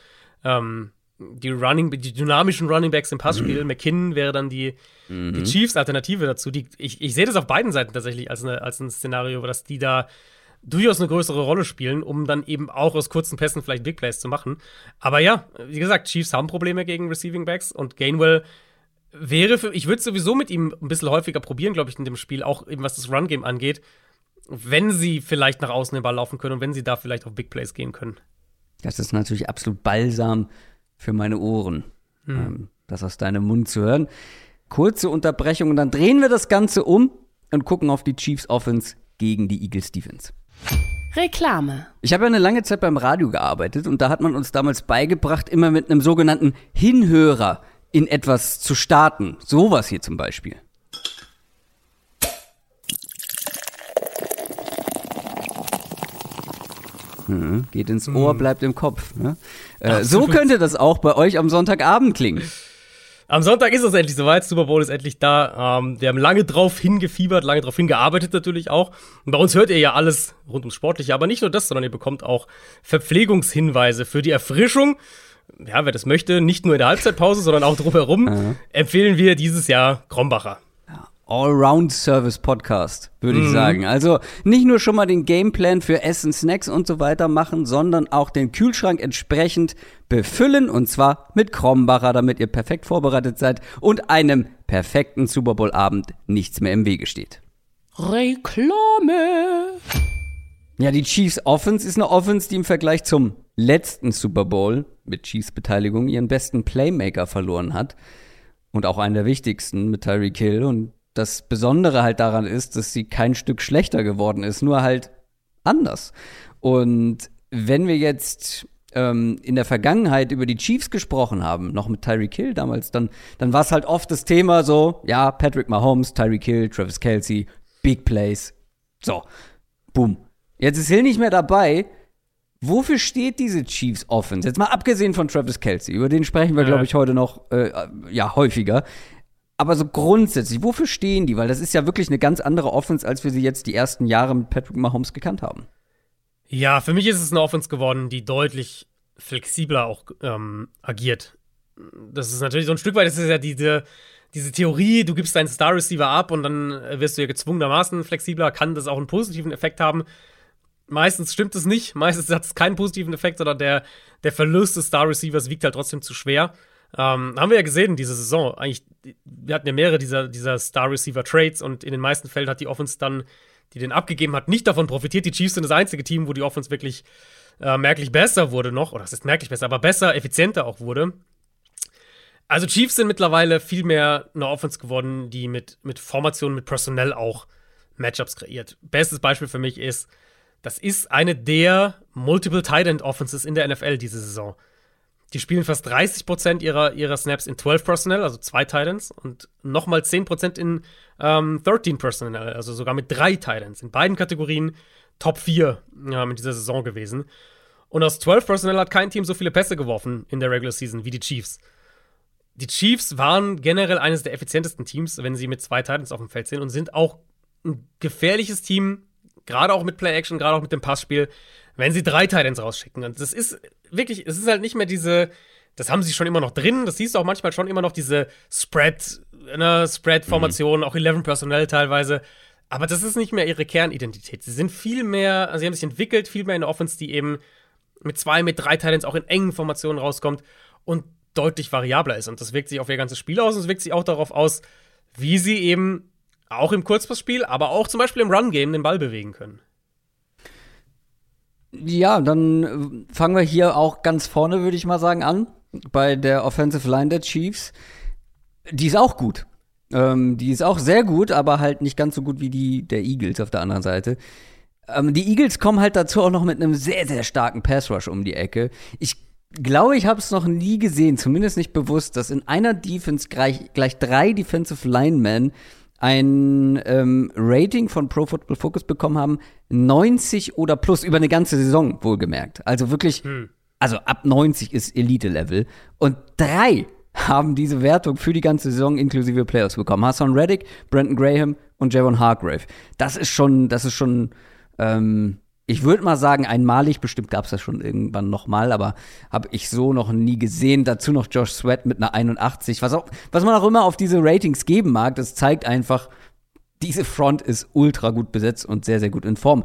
ähm, die Running, die dynamischen Running Backs im Passspiel. Mhm. McKinnon wäre dann die, mhm. die Chiefs-Alternative dazu. Die, ich, ich sehe das auf beiden Seiten tatsächlich als, eine, als ein Szenario, dass die da durchaus eine größere Rolle spielen, um dann eben auch aus kurzen Pässen vielleicht Big Plays zu machen. Aber ja, wie gesagt, Chiefs haben Probleme gegen Receiving Backs und Gainwell wäre für, ich würde sowieso mit ihm ein bisschen häufiger probieren, glaube ich, in dem Spiel, auch eben was das Run-Game angeht, wenn sie vielleicht nach außen den Ball laufen können und wenn sie da vielleicht auf Big Plays gehen können. Das ist natürlich absolut balsam für meine Ohren, hm. ähm, das aus deinem Mund zu hören. Kurze Unterbrechung und dann drehen wir das Ganze um und gucken auf die Chiefs Offense gegen die Eagles Defense. Reklame. Ich habe ja eine lange Zeit beim Radio gearbeitet und da hat man uns damals beigebracht, immer mit einem sogenannten Hinhörer in etwas zu starten. Sowas hier zum Beispiel. Hm, geht ins Ohr, hm. bleibt im Kopf. Ne? Äh, so könnte das auch bei euch am Sonntagabend klingen. Am Sonntag ist es endlich soweit. Super Bowl ist endlich da. Ähm, wir haben lange drauf hingefiebert, lange drauf hingearbeitet natürlich auch. Und bei uns hört ihr ja alles rund ums Sportliche. Aber nicht nur das, sondern ihr bekommt auch Verpflegungshinweise für die Erfrischung ja, wer das möchte, nicht nur in der Halbzeitpause, sondern auch drumherum, ja. empfehlen wir dieses Jahr Krombacher. Allround-Service-Podcast, würde mhm. ich sagen. Also nicht nur schon mal den Gameplan für Essen, Snacks und so weiter machen, sondern auch den Kühlschrank entsprechend befüllen und zwar mit Krombacher, damit ihr perfekt vorbereitet seid und einem perfekten Super Bowl-Abend nichts mehr im Wege steht. Reklame! Ja, die Chiefs Offense ist eine Offense, die im Vergleich zum letzten Super Bowl mit Chiefs Beteiligung ihren besten Playmaker verloren hat. Und auch einen der wichtigsten mit Tyreek Hill. Und das Besondere halt daran ist, dass sie kein Stück schlechter geworden ist, nur halt anders. Und wenn wir jetzt ähm, in der Vergangenheit über die Chiefs gesprochen haben, noch mit Tyreek Hill damals, dann, dann war es halt oft das Thema so, ja, Patrick Mahomes, Tyreek Hill, Travis Kelsey, Big Plays. So, boom. Jetzt ist Hill nicht mehr dabei. Wofür steht diese Chiefs Offense? Jetzt mal abgesehen von Travis Kelsey, über den sprechen wir, ja. glaube ich, heute noch äh, ja häufiger. Aber so grundsätzlich, wofür stehen die? Weil das ist ja wirklich eine ganz andere Offense, als wir sie jetzt die ersten Jahre mit Patrick Mahomes gekannt haben. Ja, für mich ist es eine Offense geworden, die deutlich flexibler auch ähm, agiert. Das ist natürlich so ein Stück weit, das ist ja diese, diese Theorie, du gibst deinen Star Receiver ab und dann wirst du ja gezwungenermaßen flexibler, kann das auch einen positiven Effekt haben. Meistens stimmt es nicht. Meistens hat es keinen positiven Effekt, sondern der, der Verlust des Star Receivers wiegt halt trotzdem zu schwer. Ähm, haben wir ja gesehen, diese Saison. Eigentlich, wir hatten ja mehrere dieser, dieser Star Receiver Trades und in den meisten Fällen hat die Offense dann die den abgegeben hat, nicht davon profitiert. Die Chiefs sind das einzige Team, wo die Offense wirklich äh, merklich besser wurde noch, oder es ist merklich besser, aber besser, effizienter auch wurde. Also Chiefs sind mittlerweile viel mehr eine Offense geworden, die mit, mit Formationen, mit Personell auch Matchups kreiert. Bestes Beispiel für mich ist, das ist eine der Multiple Tight End Offenses in der NFL diese Saison. Die spielen fast 30% ihrer, ihrer Snaps in 12 Personnel, also zwei Titans, und nochmal 10% in ähm, 13 Personnel, also sogar mit drei Titans. In beiden Kategorien Top 4 ja, in dieser Saison gewesen. Und aus 12 Personnel hat kein Team so viele Pässe geworfen in der Regular Season wie die Chiefs. Die Chiefs waren generell eines der effizientesten Teams, wenn sie mit zwei Titans auf dem Feld sind und sind auch ein gefährliches Team, gerade auch mit Play-Action, gerade auch mit dem Passspiel, wenn sie drei Titans rausschicken. Und das ist wirklich, es ist halt nicht mehr diese, das haben sie schon immer noch drin, das siehst du auch manchmal schon immer noch diese Spread, ne, Spread-Formation, mhm. auch 11 Personell teilweise. Aber das ist nicht mehr ihre Kernidentität. Sie sind viel mehr, also sie haben sich entwickelt, viel mehr in der Offense, die eben mit zwei, mit drei Titans auch in engen Formationen rauskommt und deutlich variabler ist. Und das wirkt sich auf ihr ganzes Spiel aus und es wirkt sich auch darauf aus, wie sie eben auch im Kurzpassspiel, aber auch zum Beispiel im Run-Game den Ball bewegen können. Ja, dann äh, fangen wir hier auch ganz vorne, würde ich mal sagen, an. Bei der Offensive Line der Chiefs. Die ist auch gut. Ähm, die ist auch sehr gut, aber halt nicht ganz so gut wie die der Eagles auf der anderen Seite. Ähm, die Eagles kommen halt dazu auch noch mit einem sehr, sehr starken Pass Rush um die Ecke. Ich glaube, ich habe es noch nie gesehen, zumindest nicht bewusst, dass in einer Defense gleich, gleich drei Defensive Linemen ein ähm, Rating von Pro Football Focus bekommen haben, 90 oder plus über eine ganze Saison wohlgemerkt. Also wirklich, hm. also ab 90 ist Elite-Level. Und drei haben diese Wertung für die ganze Saison inklusive Playoffs bekommen. Hassan Reddick, Brandon Graham und Javon Hargrave. Das ist schon, das ist schon ähm, ich würde mal sagen, einmalig, bestimmt gab es das schon irgendwann nochmal, aber habe ich so noch nie gesehen. Dazu noch Josh Sweat mit einer 81. Was, auch, was man auch immer auf diese Ratings geben mag, das zeigt einfach, diese Front ist ultra gut besetzt und sehr, sehr gut in Form.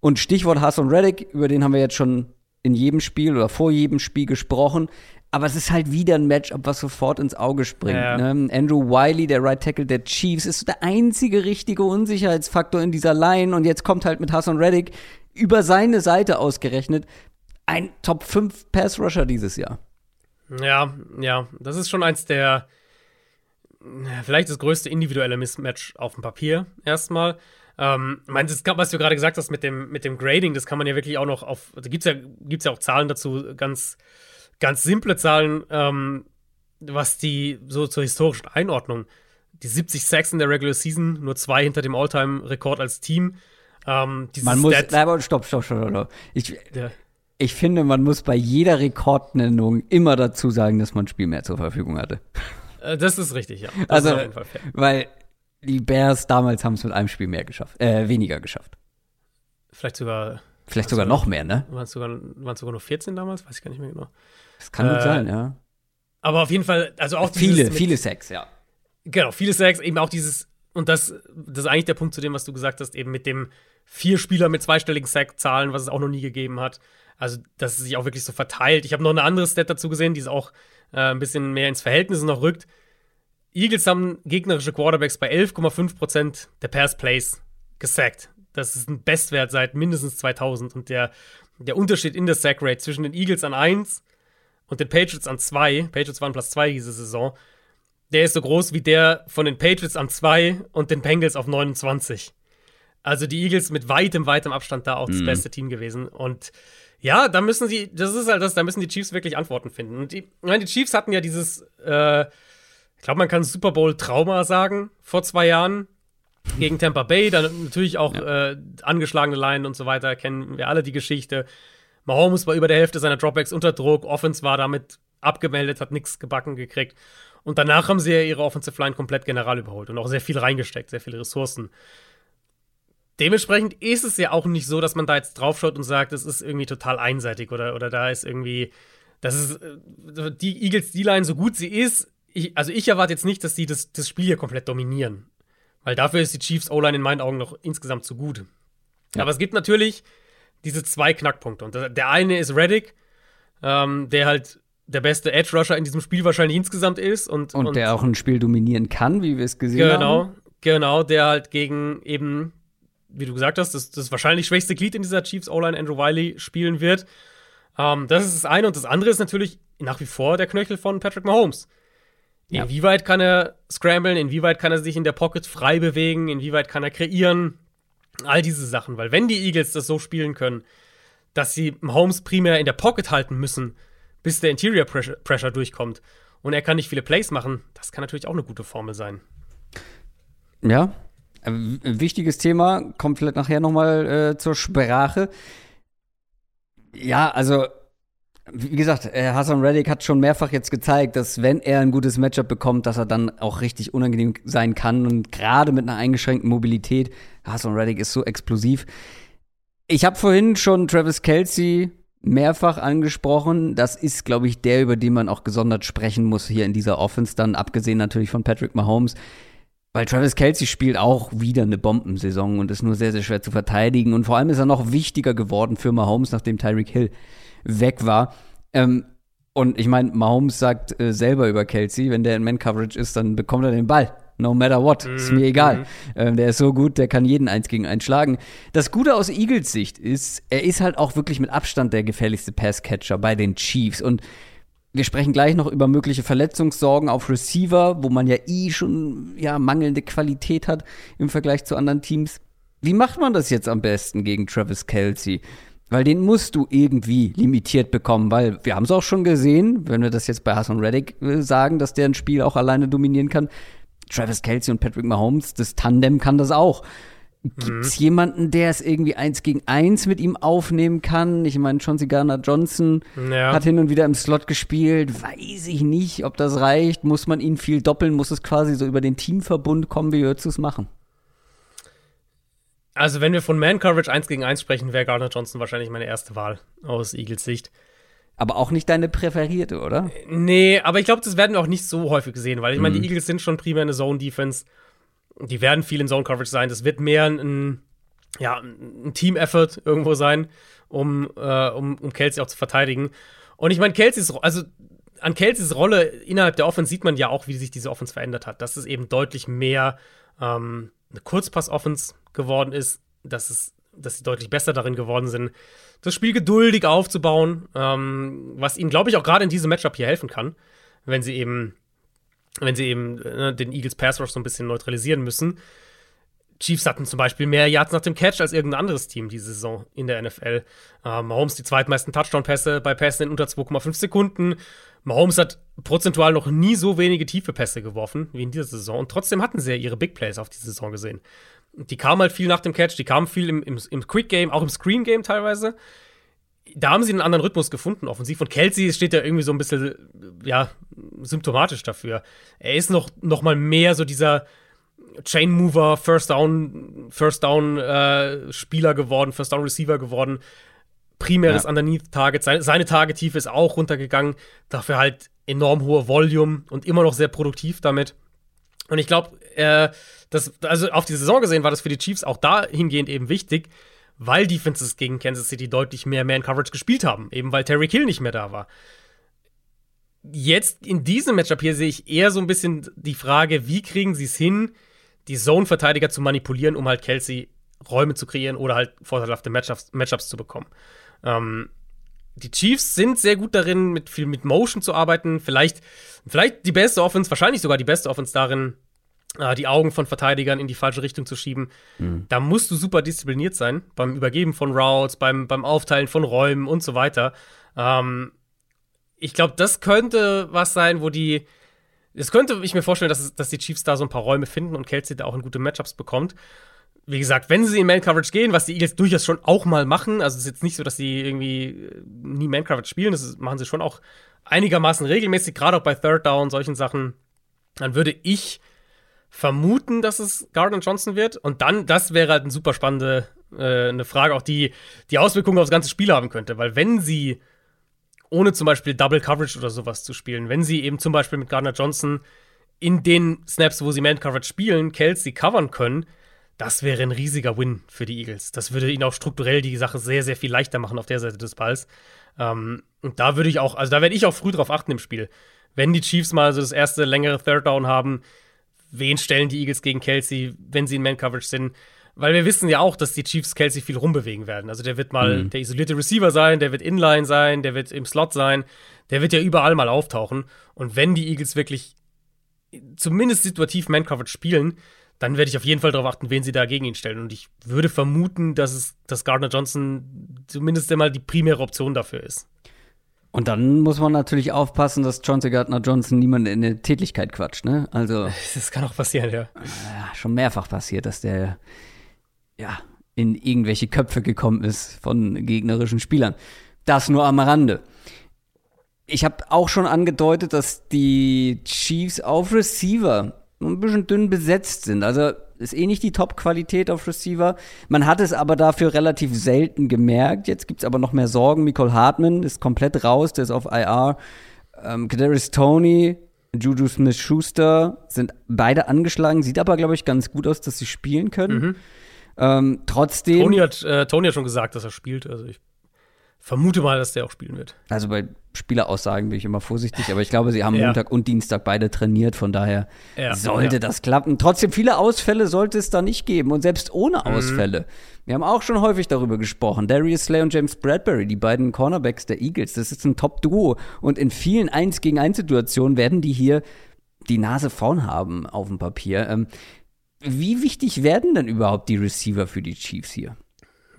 Und Stichwort Hassan Reddick, über den haben wir jetzt schon in jedem Spiel oder vor jedem Spiel gesprochen. Aber es ist halt wieder ein Matchup, was sofort ins Auge springt. Ja. Ne? Andrew Wiley, der Right Tackle der Chiefs, ist der einzige richtige Unsicherheitsfaktor in dieser Line. Und jetzt kommt halt mit Hassan Reddick über seine Seite ausgerechnet ein Top 5 Pass Rusher dieses Jahr. Ja, ja, das ist schon eins der vielleicht das größte individuelle Mismatch auf dem Papier erstmal. Ähm, mein, das, was du gerade gesagt hast mit dem, mit dem Grading, das kann man ja wirklich auch noch auf, da gibt es ja, gibt's ja auch Zahlen dazu, ganz, ganz simple Zahlen, ähm, was die so zur historischen Einordnung, die 70 Sacks in der Regular Season, nur zwei hinter dem All-Time-Rekord als Team, ähm, man muss, aber stopp, stopp, stopp, stopp. Ich, ja. ich finde, man muss bei jeder Rekordnennung immer dazu sagen, dass man ein Spiel mehr zur Verfügung hatte. Äh, das ist richtig, ja. Das also, weil die Bears damals haben es mit einem Spiel mehr geschafft, äh, weniger geschafft. Vielleicht sogar. Vielleicht sogar noch mehr, ne? Waren es sogar, sogar nur 14 damals? Weiß ich gar nicht mehr genau. Das kann äh, gut sein, ja. Aber auf jeden Fall, also auch Viele, viele Sex, ja. Genau, viele Sex, eben auch dieses, und das, das ist eigentlich der Punkt zu dem, was du gesagt hast, eben mit dem vier Spieler mit zweistelligen Sack-Zahlen, was es auch noch nie gegeben hat. Also, dass es sich auch wirklich so verteilt. Ich habe noch eine andere Stat dazu gesehen, die es auch äh, ein bisschen mehr ins Verhältnis noch rückt. Eagles haben gegnerische Quarterbacks bei 11,5% der Pass-Plays gesackt. Das ist ein Bestwert seit mindestens 2000. Und der, der Unterschied in der Sack-Rate zwischen den Eagles an 1 und den Patriots an 2, Patriots waren Platz 2 diese Saison, der ist so groß wie der von den Patriots an 2 und den Bengals auf 29. Also die Eagles mit weitem, weitem Abstand da auch das mhm. beste Team gewesen. Und ja, da müssen sie, das ist halt das, da müssen die Chiefs wirklich Antworten finden. Und die, ich meine, die Chiefs hatten ja dieses, äh, ich glaube, man kann Super Bowl-Trauma sagen, vor zwei Jahren gegen Tampa Bay. Dann natürlich auch ja. äh, angeschlagene Line und so weiter, kennen wir alle die Geschichte. Mahomes war über der Hälfte seiner Dropbacks unter Druck, Offense war damit abgemeldet, hat nichts gebacken gekriegt. Und danach haben sie ja ihre Offensive Line komplett general überholt und auch sehr viel reingesteckt, sehr viele Ressourcen. Dementsprechend ist es ja auch nicht so, dass man da jetzt draufschaut und sagt, es ist irgendwie total einseitig oder, oder da ist irgendwie, das ist äh, die Eagles D-Line so gut sie ist. Ich, also ich erwarte jetzt nicht, dass die das, das Spiel hier komplett dominieren. Weil dafür ist die Chiefs O-Line in meinen Augen noch insgesamt zu gut. Ja. Aber es gibt natürlich diese zwei Knackpunkte. Und der eine ist Reddick, ähm, der halt der beste Edge Rusher in diesem Spiel wahrscheinlich insgesamt ist. Und, und, und der auch ein Spiel dominieren kann, wie wir es gesehen genau, haben. Genau, genau, der halt gegen eben wie du gesagt hast, das, das wahrscheinlich schwächste Glied in dieser Chiefs O-Line Andrew Wiley spielen wird. Ähm, das ist das eine. Und das andere ist natürlich nach wie vor der Knöchel von Patrick Mahomes. Ja. Inwieweit kann er scramblen? Inwieweit kann er sich in der Pocket frei bewegen? Inwieweit kann er kreieren? All diese Sachen. Weil wenn die Eagles das so spielen können, dass sie Mahomes primär in der Pocket halten müssen, bis der Interior Pressure, Pressure durchkommt und er kann nicht viele Plays machen, das kann natürlich auch eine gute Formel sein. Ja, ein wichtiges Thema, kommt vielleicht nachher nochmal äh, zur Sprache. Ja, also wie gesagt, äh, Hassan Reddick hat schon mehrfach jetzt gezeigt, dass wenn er ein gutes Matchup bekommt, dass er dann auch richtig unangenehm sein kann. Und gerade mit einer eingeschränkten Mobilität, Hassan Reddick ist so explosiv. Ich habe vorhin schon Travis Kelsey mehrfach angesprochen. Das ist, glaube ich, der, über den man auch gesondert sprechen muss hier in dieser Offense, dann abgesehen natürlich von Patrick Mahomes. Weil Travis Kelsey spielt auch wieder eine Bombensaison und ist nur sehr, sehr schwer zu verteidigen. Und vor allem ist er noch wichtiger geworden für Mahomes, nachdem Tyreek Hill weg war. Ähm, und ich meine, Mahomes sagt äh, selber über Kelsey, wenn der in Man-Coverage ist, dann bekommt er den Ball. No matter what, ist mir mhm, egal. Mhm. Ähm, der ist so gut, der kann jeden eins gegen eins schlagen. Das Gute aus Eagles Sicht ist, er ist halt auch wirklich mit Abstand der gefährlichste Passcatcher bei den Chiefs. Und wir sprechen gleich noch über mögliche Verletzungssorgen auf Receiver, wo man ja eh schon ja, mangelnde Qualität hat im Vergleich zu anderen Teams. Wie macht man das jetzt am besten gegen Travis Kelsey? Weil den musst du irgendwie limitiert bekommen, weil wir haben es auch schon gesehen, wenn wir das jetzt bei Hassan Reddick äh, sagen, dass der ein Spiel auch alleine dominieren kann. Travis Kelsey und Patrick Mahomes, das Tandem kann das auch. Gibt es mhm. jemanden, der es irgendwie eins gegen eins mit ihm aufnehmen kann? Ich meine, Chauncey Garner Johnson ja. hat hin und wieder im Slot gespielt. Weiß ich nicht, ob das reicht. Muss man ihn viel doppeln? Muss es quasi so über den Teamverbund kommen? Wie würdest du es machen? Also, wenn wir von Man-Coverage 1 gegen 1 sprechen, wäre Gardner Johnson wahrscheinlich meine erste Wahl aus Eagles Sicht. Aber auch nicht deine präferierte, oder? Nee, aber ich glaube, das werden wir auch nicht so häufig sehen, weil ich meine, die mhm. Eagles sind schon primär eine Zone-Defense. Die werden viel in Zone-Coverage sein. Das wird mehr ein, ja, ein Team-Effort irgendwo sein, um, äh, um, um Kelsey auch zu verteidigen. Und ich meine, Kelseys, also an Kelseys Rolle innerhalb der Offense sieht man ja auch, wie sich diese Offense verändert hat. Dass es eben deutlich mehr ähm, eine Kurzpass-Offense geworden ist, dass, es, dass sie deutlich besser darin geworden sind, das Spiel geduldig aufzubauen, ähm, was ihnen, glaube ich, auch gerade in diesem Matchup hier helfen kann, wenn sie eben, wenn sie eben äh, den Eagles Pass Rush so ein bisschen neutralisieren müssen. Chiefs hatten zum Beispiel mehr Yards nach dem Catch als irgendein anderes Team diese Saison in der NFL. Ähm, Mahomes die zweitmeisten Touchdown-Pässe bei Pässen in unter 2,5 Sekunden. Mahomes hat prozentual noch nie so wenige tiefe Pässe geworfen wie in dieser Saison und trotzdem hatten sie ja ihre Big Plays auf diese Saison gesehen. Die kamen halt viel nach dem Catch, die kamen viel im, im, im Quick Game, auch im Screen Game teilweise. Da haben sie einen anderen Rhythmus gefunden, offensiv. Und Kelsey steht ja irgendwie so ein bisschen, ja, symptomatisch dafür. Er ist noch, noch mal mehr so dieser Chain Mover, First Down, First Down äh, Spieler geworden, First Down Receiver geworden primäres ja. Underneath-Target. Seine, seine Target-Tiefe ist auch runtergegangen. Dafür halt enorm hohe Volume und immer noch sehr produktiv damit. Und ich glaube, äh, also auf die Saison gesehen war das für die Chiefs auch dahingehend eben wichtig, weil Defenses gegen Kansas City deutlich mehr Man-Coverage gespielt haben, eben weil Terry Kill nicht mehr da war. Jetzt in diesem Matchup hier sehe ich eher so ein bisschen die Frage, wie kriegen sie es hin, die Zone-Verteidiger zu manipulieren, um halt Kelsey Räume zu kreieren oder halt vorteilhafte Matchups, Matchups zu bekommen. Ähm, die Chiefs sind sehr gut darin, mit viel mit Motion zu arbeiten. Vielleicht, vielleicht die beste Offense, wahrscheinlich sogar die beste Offense darin, die Augen von Verteidigern in die falsche Richtung zu schieben. Mhm. Da musst du super diszipliniert sein beim Übergeben von Routes, beim, beim Aufteilen von Räumen und so weiter. Ähm, ich glaube, das könnte was sein, wo die. Es könnte ich mir vorstellen, dass, dass die Chiefs da so ein paar Räume finden und Kelsey da auch in gute Matchups bekommt wie gesagt, wenn sie in Man-Coverage gehen, was die Eagles durchaus schon auch mal machen, also es ist jetzt nicht so, dass sie irgendwie äh, nie Man-Coverage spielen, das machen sie schon auch einigermaßen regelmäßig, gerade auch bei Third Down, solchen Sachen, dann würde ich vermuten, dass es Gardner Johnson wird. Und dann, das wäre halt eine super spannende äh, eine Frage, auch die die Auswirkungen aufs ganze Spiel haben könnte. Weil wenn sie, ohne zum Beispiel Double Coverage oder sowas zu spielen, wenn sie eben zum Beispiel mit Gardner Johnson in den Snaps, wo sie Man-Coverage spielen, Kelsey covern können, das wäre ein riesiger Win für die Eagles. Das würde ihnen auch strukturell die Sache sehr, sehr viel leichter machen auf der Seite des Balls. Ähm, und da würde ich auch, also da werde ich auch früh drauf achten im Spiel. Wenn die Chiefs mal so das erste längere Third Down haben, wen stellen die Eagles gegen Kelsey, wenn sie in Man-Coverage sind? weil wir wissen ja auch, dass die Chiefs Kelsey viel rumbewegen werden. Also der wird mal mhm. der isolierte Receiver sein, der wird Inline sein, der wird im Slot sein, der wird ja überall mal auftauchen. Und wenn die Eagles wirklich zumindest situativ Man-Coverage spielen, dann werde ich auf jeden Fall darauf achten, wen sie da gegen ihn stellen. Und ich würde vermuten, dass es, dass Gardner Johnson zumindest einmal die primäre Option dafür ist. Und dann muss man natürlich aufpassen, dass Chauncey Gardner Johnson niemanden in der Tätigkeit quatscht, ne? Also. Das kann auch passieren, ja. ja. Schon mehrfach passiert, dass der, ja, in irgendwelche Köpfe gekommen ist von gegnerischen Spielern. Das nur am Rande. Ich habe auch schon angedeutet, dass die Chiefs auf Receiver ein bisschen dünn besetzt sind. Also ist eh nicht die Top-Qualität auf Receiver. Man hat es aber dafür relativ selten gemerkt. Jetzt gibt es aber noch mehr Sorgen. Nicole Hartman ist komplett raus, der ist auf IR. Ähm, Kadarius Tony, Juju Smith-Schuster sind beide angeschlagen. Sieht aber, glaube ich, ganz gut aus, dass sie spielen können. Mhm. Ähm, trotzdem. Tony hat, äh, Tony hat schon gesagt, dass er spielt. Also ich vermute mal, dass der auch spielen wird. Also bei Spieleraussagen bin ich immer vorsichtig, aber ich glaube, sie haben ja. Montag und Dienstag beide trainiert, von daher ja, sollte ja. das klappen. Trotzdem, viele Ausfälle sollte es da nicht geben und selbst ohne mhm. Ausfälle. Mhm. Wir haben auch schon häufig darüber gesprochen. Darius Slay und James Bradbury, die beiden Cornerbacks der Eagles, das ist ein Top-Duo und in vielen 1 gegen 1 Situationen werden die hier die Nase vorn haben auf dem Papier. Ähm, wie wichtig werden denn überhaupt die Receiver für die Chiefs hier?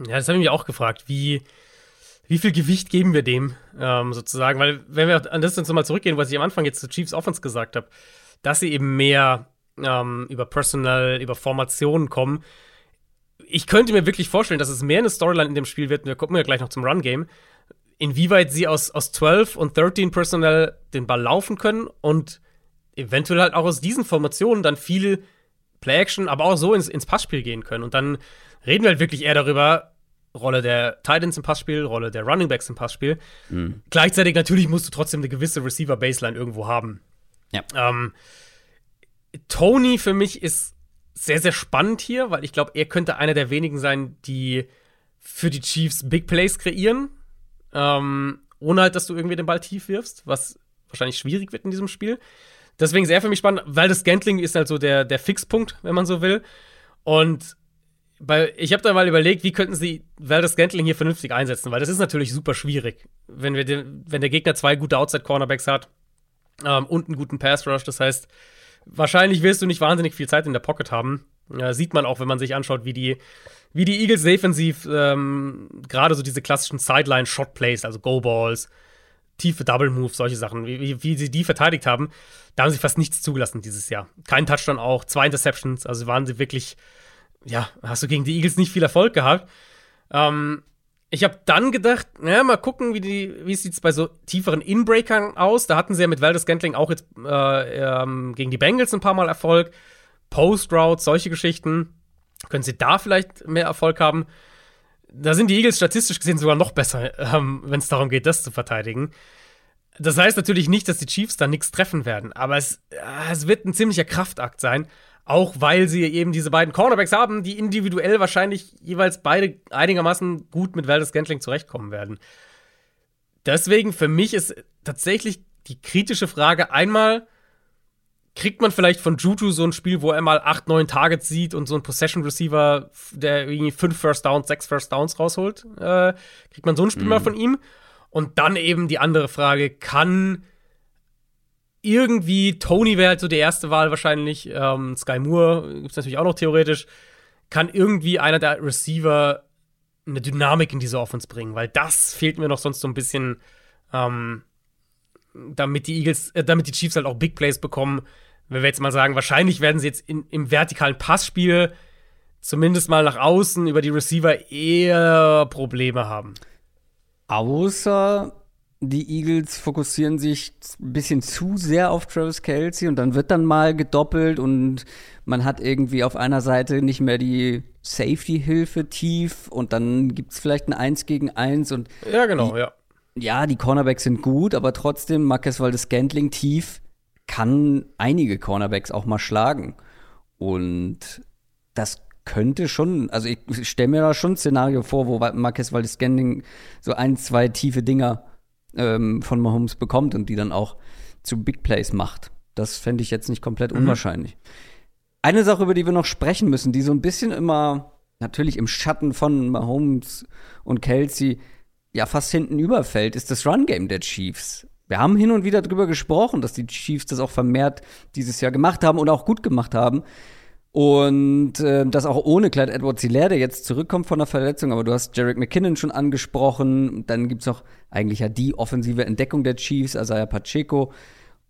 Ja, das habe ich mich auch gefragt. Wie, wie viel Gewicht geben wir dem ähm, sozusagen? Weil, wenn wir an das jetzt nochmal zurückgehen, was ich am Anfang jetzt zu Chiefs Offense gesagt habe, dass sie eben mehr ähm, über Personal, über Formationen kommen. Ich könnte mir wirklich vorstellen, dass es mehr eine Storyline in dem Spiel wird. Wir gucken ja gleich noch zum Run-Game. Inwieweit sie aus, aus 12 und 13 Personal den Ball laufen können und eventuell halt auch aus diesen Formationen dann viel Play-Action, aber auch so ins, ins Passspiel gehen können. Und dann reden wir halt wirklich eher darüber, Rolle der Titans im Passspiel, Rolle der Running Backs im Passspiel. Mhm. Gleichzeitig natürlich musst du trotzdem eine gewisse Receiver-Baseline irgendwo haben. Ja. Ähm, Tony für mich ist sehr, sehr spannend hier, weil ich glaube, er könnte einer der wenigen sein, die für die Chiefs Big Plays kreieren. Ähm, ohne halt, dass du irgendwie den Ball tief wirfst, was wahrscheinlich schwierig wird in diesem Spiel. Deswegen sehr für mich spannend, weil das Scantling ist halt so der, der Fixpunkt, wenn man so will. Und bei, ich habe da mal überlegt, wie könnten sie Valdez Scantling hier vernünftig einsetzen, weil das ist natürlich super schwierig, wenn, wir den, wenn der Gegner zwei gute Outside-Cornerbacks hat ähm, und einen guten Pass-Rush. Das heißt, wahrscheinlich wirst du nicht wahnsinnig viel Zeit in der Pocket haben. Ja, sieht man auch, wenn man sich anschaut, wie die, wie die Eagles defensiv ähm, gerade so diese klassischen Sideline-Shot-Plays, also Go-Balls, tiefe Double Moves, solche Sachen, wie, wie, wie, sie die verteidigt haben, da haben sie fast nichts zugelassen dieses Jahr. Kein Touchdown auch, zwei Interceptions, also waren sie wirklich ja, hast du gegen die Eagles nicht viel Erfolg gehabt. Ähm, ich habe dann gedacht, naja, mal gucken, wie, wie sieht es bei so tieferen Inbreakern aus. Da hatten sie ja mit Valdez Gantling auch jetzt äh, ähm, gegen die Bengals ein paar Mal Erfolg. Post Routes, solche Geschichten. Können sie da vielleicht mehr Erfolg haben? Da sind die Eagles statistisch gesehen sogar noch besser, ähm, wenn es darum geht, das zu verteidigen. Das heißt natürlich nicht, dass die Chiefs da nichts treffen werden, aber es, äh, es wird ein ziemlicher Kraftakt sein. Auch weil sie eben diese beiden Cornerbacks haben, die individuell wahrscheinlich jeweils beide einigermaßen gut mit Valdez Gantling zurechtkommen werden. Deswegen für mich ist tatsächlich die kritische Frage einmal, kriegt man vielleicht von Juju so ein Spiel, wo er mal 8, 9 Targets sieht und so ein Possession Receiver, der irgendwie 5 First Downs, 6 First Downs rausholt? Äh, kriegt man so ein Spiel mhm. mal von ihm? Und dann eben die andere Frage, kann irgendwie, Tony wäre halt so die erste Wahl wahrscheinlich. Ähm, Sky Moore gibt es natürlich auch noch theoretisch. Kann irgendwie einer der Receiver eine Dynamik in diese Offense bringen, weil das fehlt mir noch sonst so ein bisschen, ähm, damit die Eagles, äh, damit die Chiefs halt auch Big Plays bekommen. Wenn wir jetzt mal sagen, wahrscheinlich werden sie jetzt in, im vertikalen Passspiel zumindest mal nach außen über die Receiver eher Probleme haben. Außer die Eagles fokussieren sich ein bisschen zu sehr auf Travis Kelsey und dann wird dann mal gedoppelt und man hat irgendwie auf einer Seite nicht mehr die Safety-Hilfe tief und dann gibt es vielleicht ein Eins gegen Eins und Ja, genau, die, ja. Ja, die Cornerbacks sind gut, aber trotzdem, Marquez Waldes Scantling tief kann einige Cornerbacks auch mal schlagen. Und das könnte schon, also ich stelle mir da schon ein Szenario vor, wo Marquez Waldes Scantling so ein, zwei tiefe Dinger ähm, von Mahomes bekommt und die dann auch zu Big Plays macht. Das fände ich jetzt nicht komplett mhm. unwahrscheinlich. Eine Sache, über die wir noch sprechen müssen, die so ein bisschen immer natürlich im Schatten von Mahomes und Kelsey ja fast hinten überfällt, ist das Run-Game der Chiefs. Wir haben hin und wieder darüber gesprochen, dass die Chiefs das auch vermehrt dieses Jahr gemacht haben und auch gut gemacht haben. Und äh, das auch ohne Clyde Edwards Hilaire, der jetzt zurückkommt von der Verletzung, aber du hast Jarek McKinnon schon angesprochen. Dann gibt's noch eigentlich ja die offensive Entdeckung der Chiefs, Isaiah Pacheco.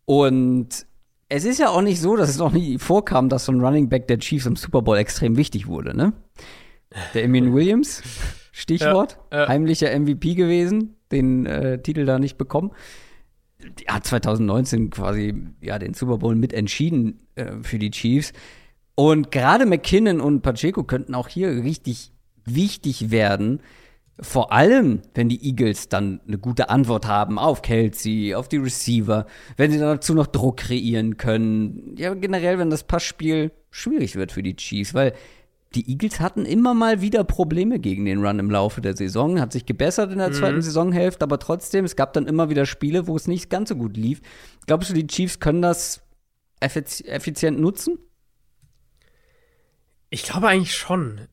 Und es ist ja auch nicht so, dass es noch nie vorkam, dass so ein Running Back der Chiefs im Super Bowl extrem wichtig wurde, ne? Der Emin Williams, Stichwort, ja, ja. heimlicher MVP gewesen, den äh, Titel da nicht bekommen. Hat 2019 quasi ja den Super Bowl mit entschieden äh, für die Chiefs. Und gerade McKinnon und Pacheco könnten auch hier richtig wichtig werden. Vor allem, wenn die Eagles dann eine gute Antwort haben auf Kelsey, auf die Receiver, wenn sie dazu noch Druck kreieren können. Ja, generell, wenn das Passspiel schwierig wird für die Chiefs, weil die Eagles hatten immer mal wieder Probleme gegen den Run im Laufe der Saison, hat sich gebessert in der mhm. zweiten Saisonhälfte, aber trotzdem, es gab dann immer wieder Spiele, wo es nicht ganz so gut lief. Glaubst du, die Chiefs können das effizient nutzen? Ich glaube eigentlich schon.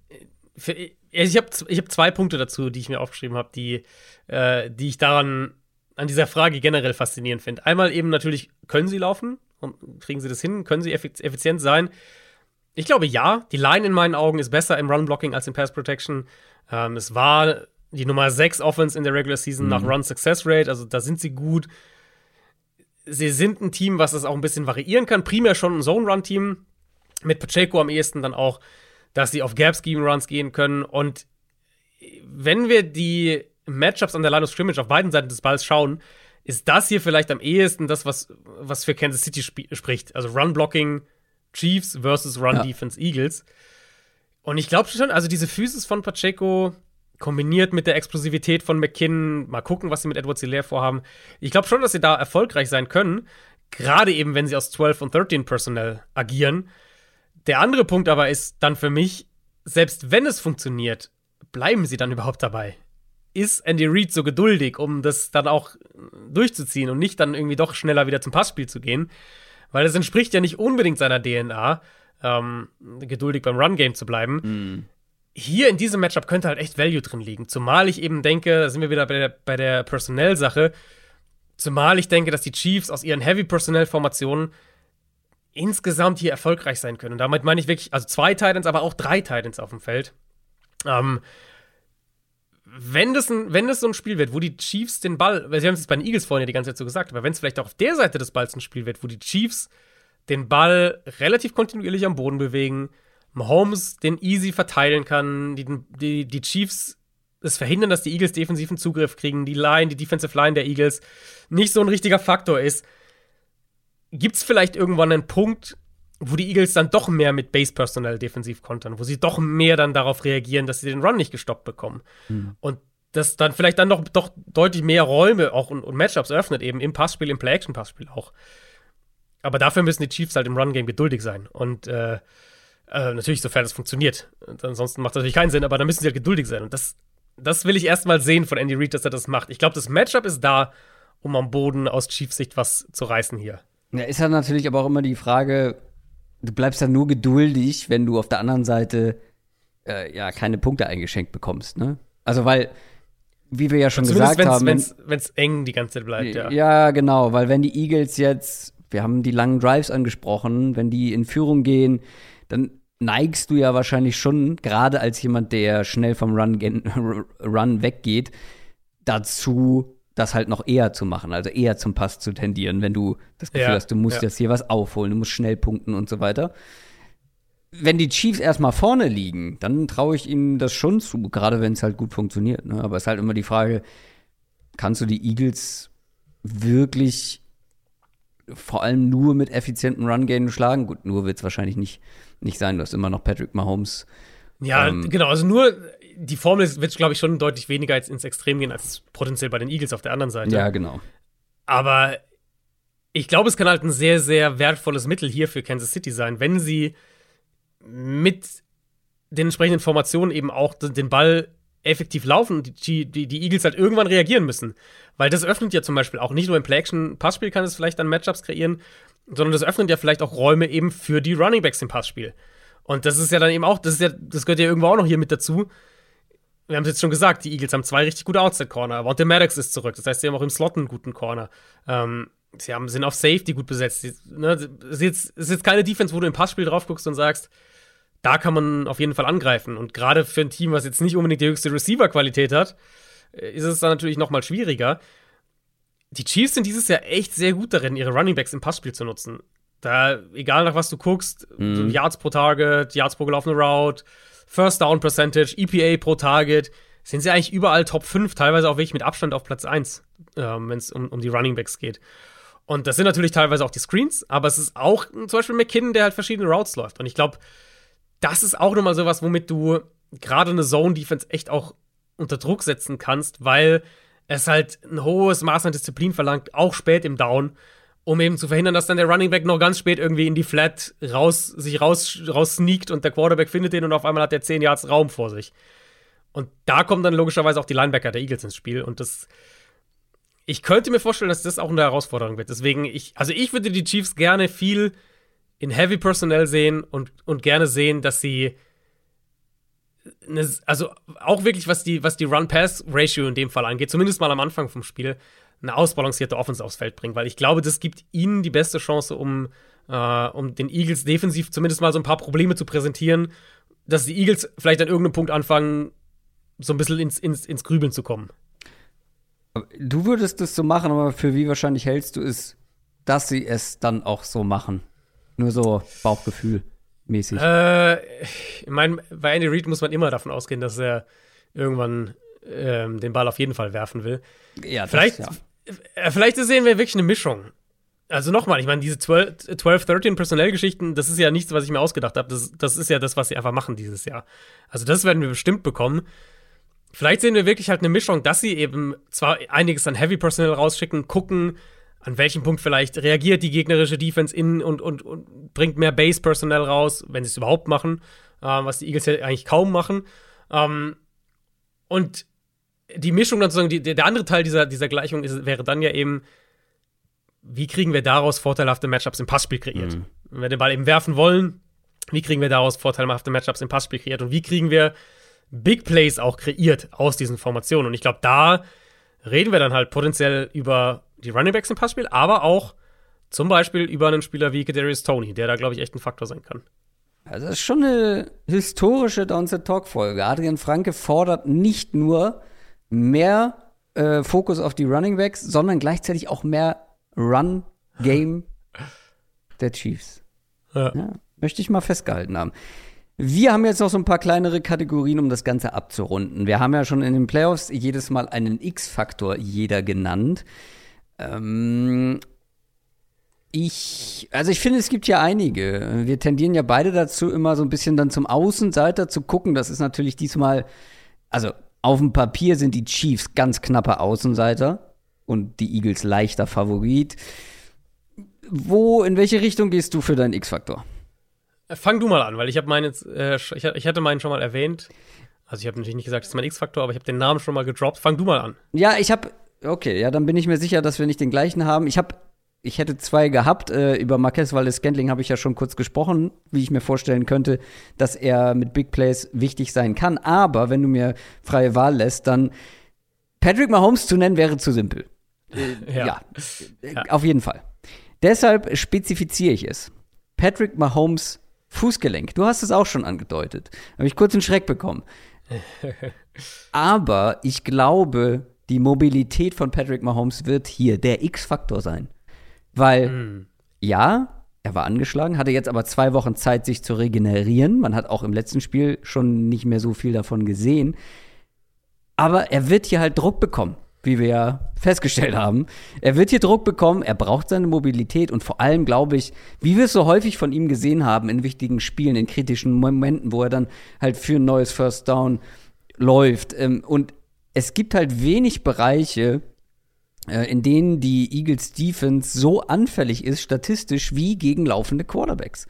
Für, ich habe ich hab zwei Punkte dazu, die ich mir aufgeschrieben habe, die, äh, die ich daran an dieser Frage generell faszinierend finde. Einmal eben natürlich, können sie laufen? Und kriegen sie das hin? Können sie effizient sein? Ich glaube ja. Die Line in meinen Augen ist besser im Run-Blocking als im Pass-Protection. Ähm, es war die Nummer 6 Offense in der Regular Season mhm. nach Run-Success-Rate, also da sind sie gut. Sie sind ein Team, was es auch ein bisschen variieren kann. Primär schon ein Zone-Run-Team mit Pacheco am ehesten dann auch, dass sie auf Gap-Scheme-Runs gehen können. Und wenn wir die Matchups an der Line of Scrimmage auf beiden Seiten des Balls schauen, ist das hier vielleicht am ehesten das, was, was für Kansas City sp spricht. Also Run-Blocking Chiefs versus Run-Defense ja. Eagles. Und ich glaube schon, also diese Physis von Pacheco kombiniert mit der Explosivität von McKinnon, mal gucken, was sie mit Edward Hilaire vorhaben. Ich glaube schon, dass sie da erfolgreich sein können, gerade eben, wenn sie aus 12 und 13 Personell agieren. Der andere Punkt aber ist dann für mich, selbst wenn es funktioniert, bleiben sie dann überhaupt dabei? Ist Andy Reid so geduldig, um das dann auch durchzuziehen und nicht dann irgendwie doch schneller wieder zum Passspiel zu gehen? Weil das entspricht ja nicht unbedingt seiner DNA, ähm, geduldig beim Run-Game zu bleiben. Mm. Hier in diesem Matchup könnte halt echt Value drin liegen. Zumal ich eben denke, da sind wir wieder bei der, bei der Personell-Sache, zumal ich denke, dass die Chiefs aus ihren Heavy-Personnel-Formationen insgesamt hier erfolgreich sein können. Und damit meine ich wirklich, also zwei Titans, aber auch drei Titans auf dem Feld. Ähm, wenn das, ein, wenn das so ein Spiel wird, wo die Chiefs den Ball, weil sie haben es jetzt bei den Eagles vorhin ja die ganze Zeit so gesagt, aber wenn es vielleicht auch auf der Seite des Balls ein Spiel wird, wo die Chiefs den Ball relativ kontinuierlich am Boden bewegen, Mahomes den easy verteilen kann, die, die, die Chiefs es verhindern, dass die Eagles defensiven Zugriff kriegen, die Line, die Defensive Line der Eagles nicht so ein richtiger Faktor ist, gibt es vielleicht irgendwann einen Punkt, wo die Eagles dann doch mehr mit Base-Personal defensiv kontern, wo sie doch mehr dann darauf reagieren, dass sie den Run nicht gestoppt bekommen. Mhm. Und das dann vielleicht dann noch doch deutlich mehr Räume auch und, und Matchups öffnet, eben im Passspiel, im Play-Action-Passspiel auch. Aber dafür müssen die Chiefs halt im Run-Game geduldig sein. Und äh, äh, natürlich, sofern es funktioniert. Und ansonsten macht das natürlich keinen Sinn, aber da müssen sie halt geduldig sein. Und das, das will ich erstmal sehen von Andy Reid, dass er das macht. Ich glaube, das Matchup ist da, um am Boden aus Chiefs Sicht was zu reißen hier. Ja, ist ja natürlich aber auch immer die Frage, du bleibst ja nur geduldig, wenn du auf der anderen Seite äh, ja keine Punkte eingeschenkt bekommst, ne? Also weil wie wir ja schon gesagt wenn's, haben, wenn es eng die ganze Zeit bleibt, ja. Ja, genau, weil wenn die Eagles jetzt, wir haben die langen Drives angesprochen, wenn die in Führung gehen, dann neigst du ja wahrscheinlich schon, gerade als jemand, der schnell vom Run, Run weggeht, dazu das halt noch eher zu machen, also eher zum Pass zu tendieren, wenn du das Gefühl ja, hast, du musst ja. jetzt hier was aufholen, du musst schnell punkten und so weiter. Wenn die Chiefs erstmal vorne liegen, dann traue ich ihnen das schon zu, gerade wenn es halt gut funktioniert. Ne? Aber es ist halt immer die Frage, kannst du die Eagles wirklich vor allem nur mit effizienten Run-Game schlagen? Gut, nur wird es wahrscheinlich nicht, nicht sein. Du hast immer noch Patrick Mahomes. Ja, ähm, genau, also nur die Formel wird, glaube ich, schon deutlich weniger ins Extrem gehen als potenziell bei den Eagles auf der anderen Seite. Ja, genau. Aber ich glaube, es kann halt ein sehr, sehr wertvolles Mittel hier für Kansas City sein, wenn sie mit den entsprechenden Formationen eben auch den Ball effektiv laufen und die, die, die Eagles halt irgendwann reagieren müssen. Weil das öffnet ja zum Beispiel auch nicht nur im Play-Action-Passspiel kann es vielleicht dann Matchups kreieren, sondern das öffnet ja vielleicht auch Räume eben für die Runningbacks im Passspiel. Und das ist ja dann eben auch, das ist ja, das gehört ja irgendwo auch noch hier mit dazu. Wir haben es jetzt schon gesagt, die Eagles haben zwei richtig gute Outside-Corner. Wante Maddox ist zurück. Das heißt, sie haben auch im Slot einen guten Corner. Ähm, sie haben, sind auf Safety gut besetzt. Sie, ne, ist, jetzt, ist jetzt keine Defense, wo du im Passspiel drauf guckst und sagst, da kann man auf jeden Fall angreifen. Und gerade für ein Team, was jetzt nicht unbedingt die höchste Receiver-Qualität hat, äh, ist es dann natürlich noch mal schwieriger. Die Chiefs sind dieses Jahr echt sehr gut darin, ihre Runningbacks im Passspiel zu nutzen. Da, egal nach was du guckst, mhm. so Yards pro Target, Yards pro gelaufene Route, First Down Percentage, EPA pro Target, sind sie eigentlich überall Top 5, teilweise auch wirklich mit Abstand auf Platz 1, ähm, wenn es um, um die Runningbacks geht. Und das sind natürlich teilweise auch die Screens, aber es ist auch zum Beispiel McKinnon, der halt verschiedene Routes läuft. Und ich glaube, das ist auch nochmal sowas, womit du gerade eine Zone-Defense echt auch unter Druck setzen kannst, weil es halt ein hohes Maß an Disziplin verlangt, auch spät im Down, um eben zu verhindern, dass dann der Running Back noch ganz spät irgendwie in die Flat raus, sich raus, raus sneakt und der Quarterback findet den und auf einmal hat er 10 Yards Raum vor sich. Und da kommen dann logischerweise auch die Linebacker der Eagles ins Spiel und das ich könnte mir vorstellen, dass das auch eine Herausforderung wird. Deswegen, ich, also ich würde die Chiefs gerne viel in Heavy Personnel sehen und, und gerne sehen, dass sie eine, also auch wirklich, was die, was die Run-Pass-Ratio in dem Fall angeht, zumindest mal am Anfang vom Spiel, eine ausbalancierte Offense aufs Feld bringen, weil ich glaube, das gibt ihnen die beste Chance, um, äh, um den Eagles defensiv zumindest mal so ein paar Probleme zu präsentieren, dass die Eagles vielleicht an irgendeinem Punkt anfangen, so ein bisschen ins, ins, ins Grübeln zu kommen. Du würdest das so machen, aber für wie wahrscheinlich hältst du es, dass sie es dann auch so machen? Nur so Bauchgefühl mäßig. Äh, ich meine, bei Andy Reid muss man immer davon ausgehen, dass er irgendwann ähm, den Ball auf jeden Fall werfen will. Ja, vielleicht, das, ja. Äh, vielleicht sehen wir wirklich eine Mischung. Also nochmal, ich meine, diese 12, 12 13 Personellgeschichten, das ist ja nichts, was ich mir ausgedacht habe. Das, das ist ja das, was sie einfach machen dieses Jahr. Also das werden wir bestimmt bekommen. Vielleicht sehen wir wirklich halt eine Mischung, dass sie eben zwar einiges an Heavy Personnel rausschicken, gucken, an welchem Punkt vielleicht reagiert die gegnerische Defense in und, und, und bringt mehr Base-Personell raus, wenn sie es überhaupt machen, äh, was die Eagles ja eigentlich kaum machen. Ähm, und die Mischung dann sozusagen, die, der andere Teil dieser, dieser Gleichung ist, wäre dann ja eben, wie kriegen wir daraus vorteilhafte Matchups im Passspiel kreiert? Mhm. Wenn wir den Ball eben werfen wollen, wie kriegen wir daraus vorteilhafte Matchups im Passspiel kreiert? Und wie kriegen wir Big Plays auch kreiert aus diesen Formationen? Und ich glaube, da reden wir dann halt potenziell über die Running Backs im Passspiel, aber auch zum Beispiel über einen Spieler wie Kadarius Tony, der da, glaube ich, echt ein Faktor sein kann. Also das ist schon eine historische Downset Talk Folge. Adrian Franke fordert nicht nur mehr äh, Fokus auf die Running Backs, sondern gleichzeitig auch mehr Run Game der Chiefs. Ja. Ja, möchte ich mal festgehalten haben. Wir haben jetzt noch so ein paar kleinere Kategorien, um das Ganze abzurunden. Wir haben ja schon in den Playoffs jedes Mal einen X-Faktor jeder genannt. Ähm, ich, also ich finde, es gibt ja einige. Wir tendieren ja beide dazu, immer so ein bisschen dann zum Außenseiter zu gucken. Das ist natürlich diesmal, also auf dem Papier sind die Chiefs ganz knapper Außenseiter und die Eagles leichter Favorit. Wo, in welche Richtung gehst du für deinen X-Faktor? Äh, fang du mal an, weil ich habe meinen, äh, ich, ich hatte meinen schon mal erwähnt. Also ich habe natürlich nicht gesagt, das ist mein X-Faktor, aber ich habe den Namen schon mal gedroppt. Fang du mal an. Ja, ich habe Okay, ja, dann bin ich mir sicher, dass wir nicht den gleichen haben. Ich habe ich hätte zwei gehabt. Äh, über Marquez Valdes Scantling habe ich ja schon kurz gesprochen, wie ich mir vorstellen könnte, dass er mit Big Plays wichtig sein kann. Aber wenn du mir freie Wahl lässt, dann Patrick Mahomes zu nennen wäre zu simpel. Äh, ja. ja. auf jeden Fall. Deshalb spezifiziere ich es. Patrick Mahomes Fußgelenk. Du hast es auch schon angedeutet. Habe ich kurz einen Schreck bekommen. Aber ich glaube, die Mobilität von Patrick Mahomes wird hier der X-Faktor sein. Weil, mhm. ja, er war angeschlagen, hatte jetzt aber zwei Wochen Zeit, sich zu regenerieren. Man hat auch im letzten Spiel schon nicht mehr so viel davon gesehen. Aber er wird hier halt Druck bekommen, wie wir ja festgestellt haben. Er wird hier Druck bekommen, er braucht seine Mobilität und vor allem, glaube ich, wie wir es so häufig von ihm gesehen haben in wichtigen Spielen, in kritischen Momenten, wo er dann halt für ein neues First Down läuft. Ähm, und es gibt halt wenig Bereiche, in denen die Eagles Defense so anfällig ist, statistisch, wie gegen laufende Quarterbacks.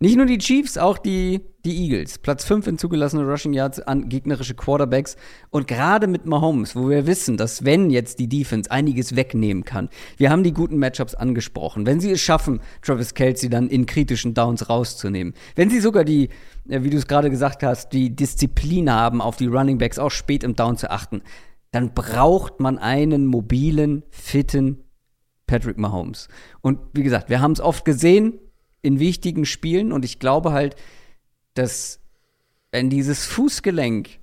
Nicht nur die Chiefs, auch die, die Eagles. Platz 5 in zugelassene Rushing Yards an gegnerische Quarterbacks. Und gerade mit Mahomes, wo wir wissen, dass wenn jetzt die Defense einiges wegnehmen kann, wir haben die guten Matchups angesprochen, wenn sie es schaffen, Travis Kelsey dann in kritischen Downs rauszunehmen, wenn sie sogar die, äh, wie du es gerade gesagt hast, die Disziplin haben, auf die Running Backs auch spät im Down zu achten, dann braucht man einen mobilen, fitten Patrick Mahomes. Und wie gesagt, wir haben es oft gesehen, in wichtigen Spielen und ich glaube halt, dass wenn dieses Fußgelenk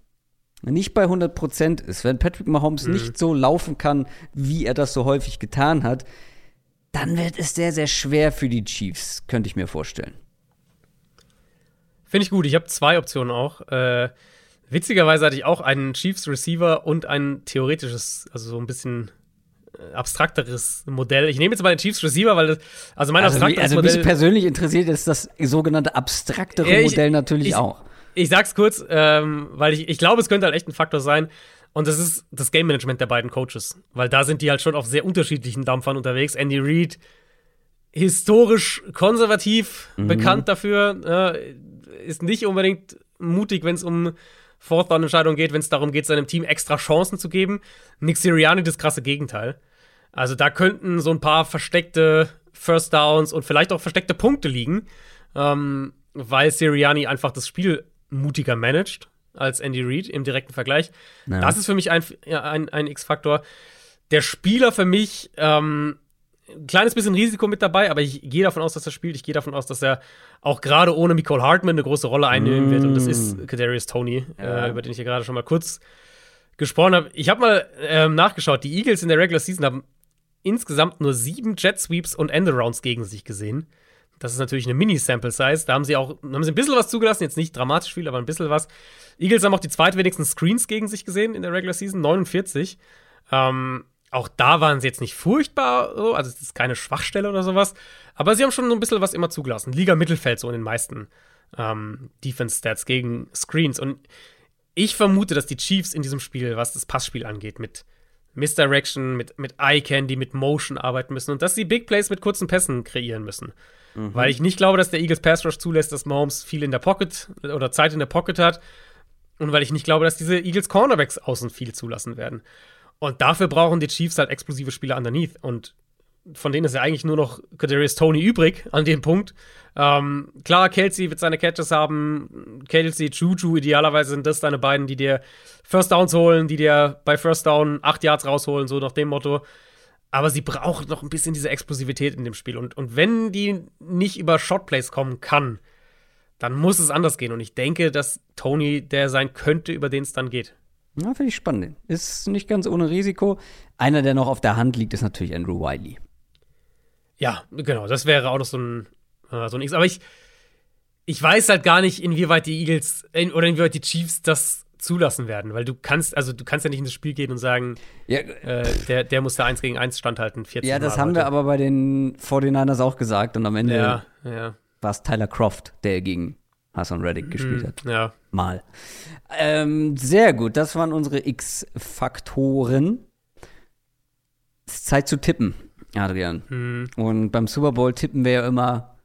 nicht bei 100% ist, wenn Patrick Mahomes mhm. nicht so laufen kann, wie er das so häufig getan hat, dann wird es sehr, sehr schwer für die Chiefs, könnte ich mir vorstellen. Finde ich gut. Ich habe zwei Optionen auch. Äh, witzigerweise hatte ich auch einen Chiefs Receiver und ein theoretisches, also so ein bisschen äh, abstrakteres Modell. Ich nehme jetzt mal den Chiefs Receiver, weil das, also mein also abstrakteres also Modell. mich persönlich interessiert ist das sogenannte abstraktere ja, ich, Modell natürlich ich, auch. Ich sag's kurz, ähm, weil ich, ich glaube, es könnte halt echt ein Faktor sein. Und das ist das Game Management der beiden Coaches. Weil da sind die halt schon auf sehr unterschiedlichen Dampfern unterwegs. Andy Reid, historisch konservativ mhm. bekannt dafür, äh, ist nicht unbedingt mutig, wenn es um Fourth Down Entscheidungen geht, wenn es darum geht, seinem Team extra Chancen zu geben. Nick Sirianni das krasse Gegenteil. Also da könnten so ein paar versteckte First Downs und vielleicht auch versteckte Punkte liegen, ähm, weil Sirianni einfach das Spiel mutiger managt als Andy Reid im direkten Vergleich. Ja. Das ist für mich ein, ein, ein X-Faktor. Der Spieler für mich ähm, ein kleines bisschen Risiko mit dabei, aber ich gehe davon aus, dass er spielt. Ich gehe davon aus, dass er auch gerade ohne Nicole Hartman eine große Rolle einnehmen mm. wird. Und das ist mm. Kadarius Tony, ja. äh, über den ich hier gerade schon mal kurz gesprochen habe. Ich habe mal ähm, nachgeschaut. Die Eagles in der Regular Season haben insgesamt nur sieben Jet Sweeps und Endarounds gegen sich gesehen. Das ist natürlich eine Mini-Sample-Size. Da haben sie auch haben sie ein bisschen was zugelassen, jetzt nicht dramatisch viel, aber ein bisschen was. Eagles haben auch die zweitwenigsten Screens gegen sich gesehen in der Regular Season, 49. Ähm, auch da waren sie jetzt nicht furchtbar, so, also es ist keine Schwachstelle oder sowas, aber sie haben schon so ein bisschen was immer zugelassen. Liga Mittelfeld so in den meisten ähm, Defense-Stats gegen Screens. Und ich vermute, dass die Chiefs in diesem Spiel, was das Passspiel angeht, mit Misdirection, mit, mit Eye Candy, mit Motion arbeiten müssen und dass sie Big Plays mit kurzen Pässen kreieren müssen. Mhm. Weil ich nicht glaube, dass der Eagles Pass Rush zulässt, dass Mahomes viel in der Pocket oder Zeit in der Pocket hat. Und weil ich nicht glaube, dass diese Eagles Cornerbacks außen viel zulassen werden. Und dafür brauchen die Chiefs halt explosive Spieler underneath. Und von denen ist ja eigentlich nur noch Kadarius Tony übrig an dem Punkt. Ähm, klar, Kelsey wird seine Catches haben. Kelsey, Juju, idealerweise sind das deine beiden, die dir First Downs holen, die dir bei First Down acht Yards rausholen, so nach dem Motto. Aber sie braucht noch ein bisschen diese Explosivität in dem Spiel. Und, und wenn die nicht über Shotplays kommen kann, dann muss es anders gehen. Und ich denke, dass Tony der sein könnte, über den es dann geht. Ja, finde ich spannend. Ist nicht ganz ohne Risiko. Einer, der noch auf der Hand liegt, ist natürlich Andrew Wiley. Ja, genau. Das wäre auch noch so ein, äh, so ein X. Aber ich, ich weiß halt gar nicht, inwieweit die Eagles in, oder inwieweit die Chiefs das zulassen werden, weil du kannst, also du kannst ja nicht in das Spiel gehen und sagen, ja, äh, der, der muss da 1 gegen 1 standhalten. 14 ja, das Mal haben heute. wir aber bei den 49ers auch gesagt und am Ende ja, ja. war es Tyler Croft, der gegen Hassan Reddick gespielt mhm, hat. Ja. Mal. Ähm, sehr gut, das waren unsere X-Faktoren. Es ist Zeit zu tippen, Adrian. Mhm. Und beim Super Bowl tippen wir ja immer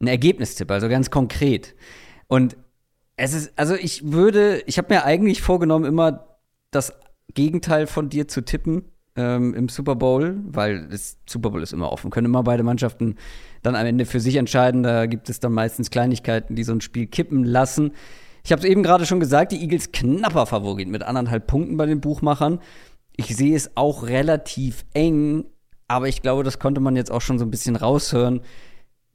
einen Ergebnistipp, also ganz konkret. Und es ist, also ich würde, ich habe mir eigentlich vorgenommen, immer das Gegenteil von dir zu tippen ähm, im Super Bowl, weil das Super Bowl ist immer offen, können immer beide Mannschaften dann am Ende für sich entscheiden. Da gibt es dann meistens Kleinigkeiten, die so ein Spiel kippen lassen. Ich habe es eben gerade schon gesagt, die Eagles knapper Favorit mit anderthalb Punkten bei den Buchmachern. Ich sehe es auch relativ eng, aber ich glaube, das konnte man jetzt auch schon so ein bisschen raushören.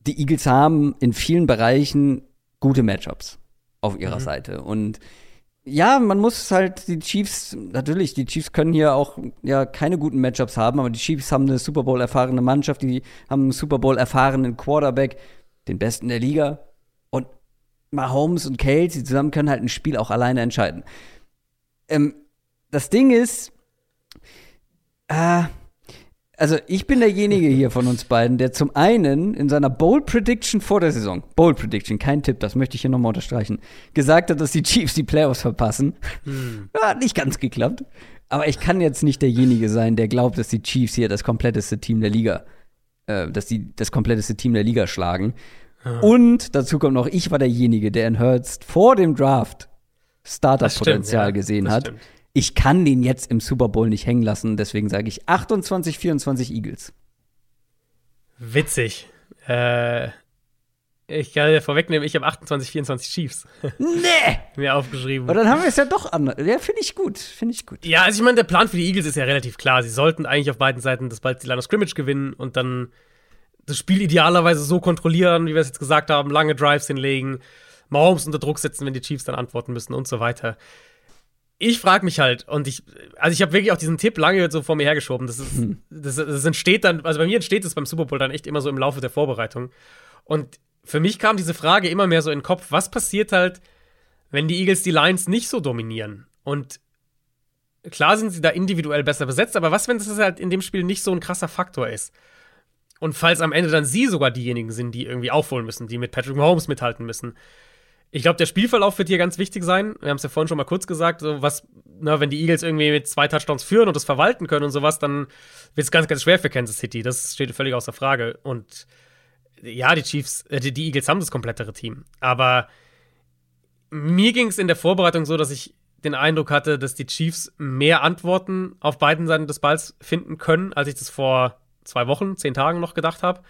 Die Eagles haben in vielen Bereichen gute Matchups auf ihrer mhm. Seite. Und ja, man muss halt die Chiefs, natürlich, die Chiefs können hier auch ja keine guten Matchups haben, aber die Chiefs haben eine Super Bowl erfahrene Mannschaft, die haben einen Super Bowl erfahrenen Quarterback, den besten der Liga. Und Mahomes und Kelsey zusammen können halt ein Spiel auch alleine entscheiden. Ähm, das Ding ist, äh, also ich bin derjenige hier von uns beiden, der zum einen in seiner Bold Prediction vor der Saison, Bold Prediction, kein Tipp, das möchte ich hier nochmal unterstreichen, gesagt hat, dass die Chiefs die Playoffs verpassen. Hm. Hat nicht ganz geklappt. Aber ich kann jetzt nicht derjenige sein, der glaubt, dass die Chiefs hier das kompletteste Team der Liga, äh, dass die das kompletteste Team der Liga schlagen. Und dazu kommt noch, ich war derjenige, der in Hurts vor dem Draft Starter-Potenzial ja, gesehen hat. stimmt. Ich kann den jetzt im Super Bowl nicht hängen lassen, deswegen sage ich 28, 24 Eagles. Witzig. Äh, ich kann ja vorwegnehmen, ich habe 28, 24 Chiefs Nee! mir aufgeschrieben. Aber dann haben wir es ja doch anders. Ja, finde ich gut. Finde ich gut. Ja, also ich meine, der Plan für die Eagles ist ja relativ klar. Sie sollten eigentlich auf beiden Seiten das bald die Line of Scrimmage gewinnen und dann das Spiel idealerweise so kontrollieren, wie wir es jetzt gesagt haben, lange Drives hinlegen, Mahomes unter Druck setzen, wenn die Chiefs dann antworten müssen und so weiter. Ich frage mich halt, und ich, also ich habe wirklich auch diesen Tipp lange so vor mir hergeschoben. Das, ist, das, das entsteht dann, also bei mir entsteht es beim Super Bowl dann echt immer so im Laufe der Vorbereitung. Und für mich kam diese Frage immer mehr so in den Kopf, was passiert halt, wenn die Eagles die Lions nicht so dominieren? Und klar sind sie da individuell besser besetzt, aber was, wenn das halt in dem Spiel nicht so ein krasser Faktor ist? Und falls am Ende dann sie sogar diejenigen sind, die irgendwie aufholen müssen, die mit Patrick Mahomes mithalten müssen. Ich glaube, der Spielverlauf wird hier ganz wichtig sein. Wir haben es ja vorhin schon mal kurz gesagt, so was, na, wenn die Eagles irgendwie mit zwei Touchdowns führen und das verwalten können und sowas, dann wird es ganz, ganz schwer für Kansas City. Das steht völlig außer Frage. Und ja, die Chiefs, äh, die, die Eagles haben das komplettere Team. Aber mir ging es in der Vorbereitung so, dass ich den Eindruck hatte, dass die Chiefs mehr Antworten auf beiden Seiten des Balls finden können, als ich das vor zwei Wochen, zehn Tagen noch gedacht habe.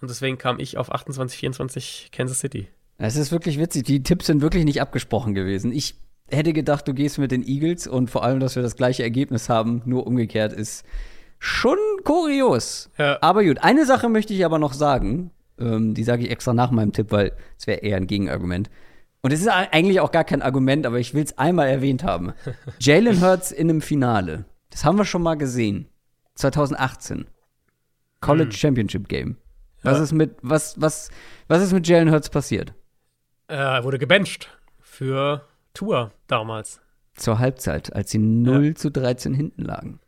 Und deswegen kam ich auf 28, 24 Kansas City. Es ist wirklich witzig. Die Tipps sind wirklich nicht abgesprochen gewesen. Ich hätte gedacht, du gehst mit den Eagles und vor allem, dass wir das gleiche Ergebnis haben, nur umgekehrt ist schon kurios. Ja. Aber gut, eine Sache möchte ich aber noch sagen. Ähm, die sage ich extra nach meinem Tipp, weil es wäre eher ein Gegenargument. Und es ist eigentlich auch gar kein Argument, aber ich will es einmal erwähnt haben. Jalen Hurts in einem Finale. Das haben wir schon mal gesehen. 2018. College Championship Game. Was Ja. ist mit was was was ist mit Jalen Hurts passiert? Äh, Er wurde gebencht für Tour damals. Zur Halbzeit, als sie 0 zu 13 hinten lagen.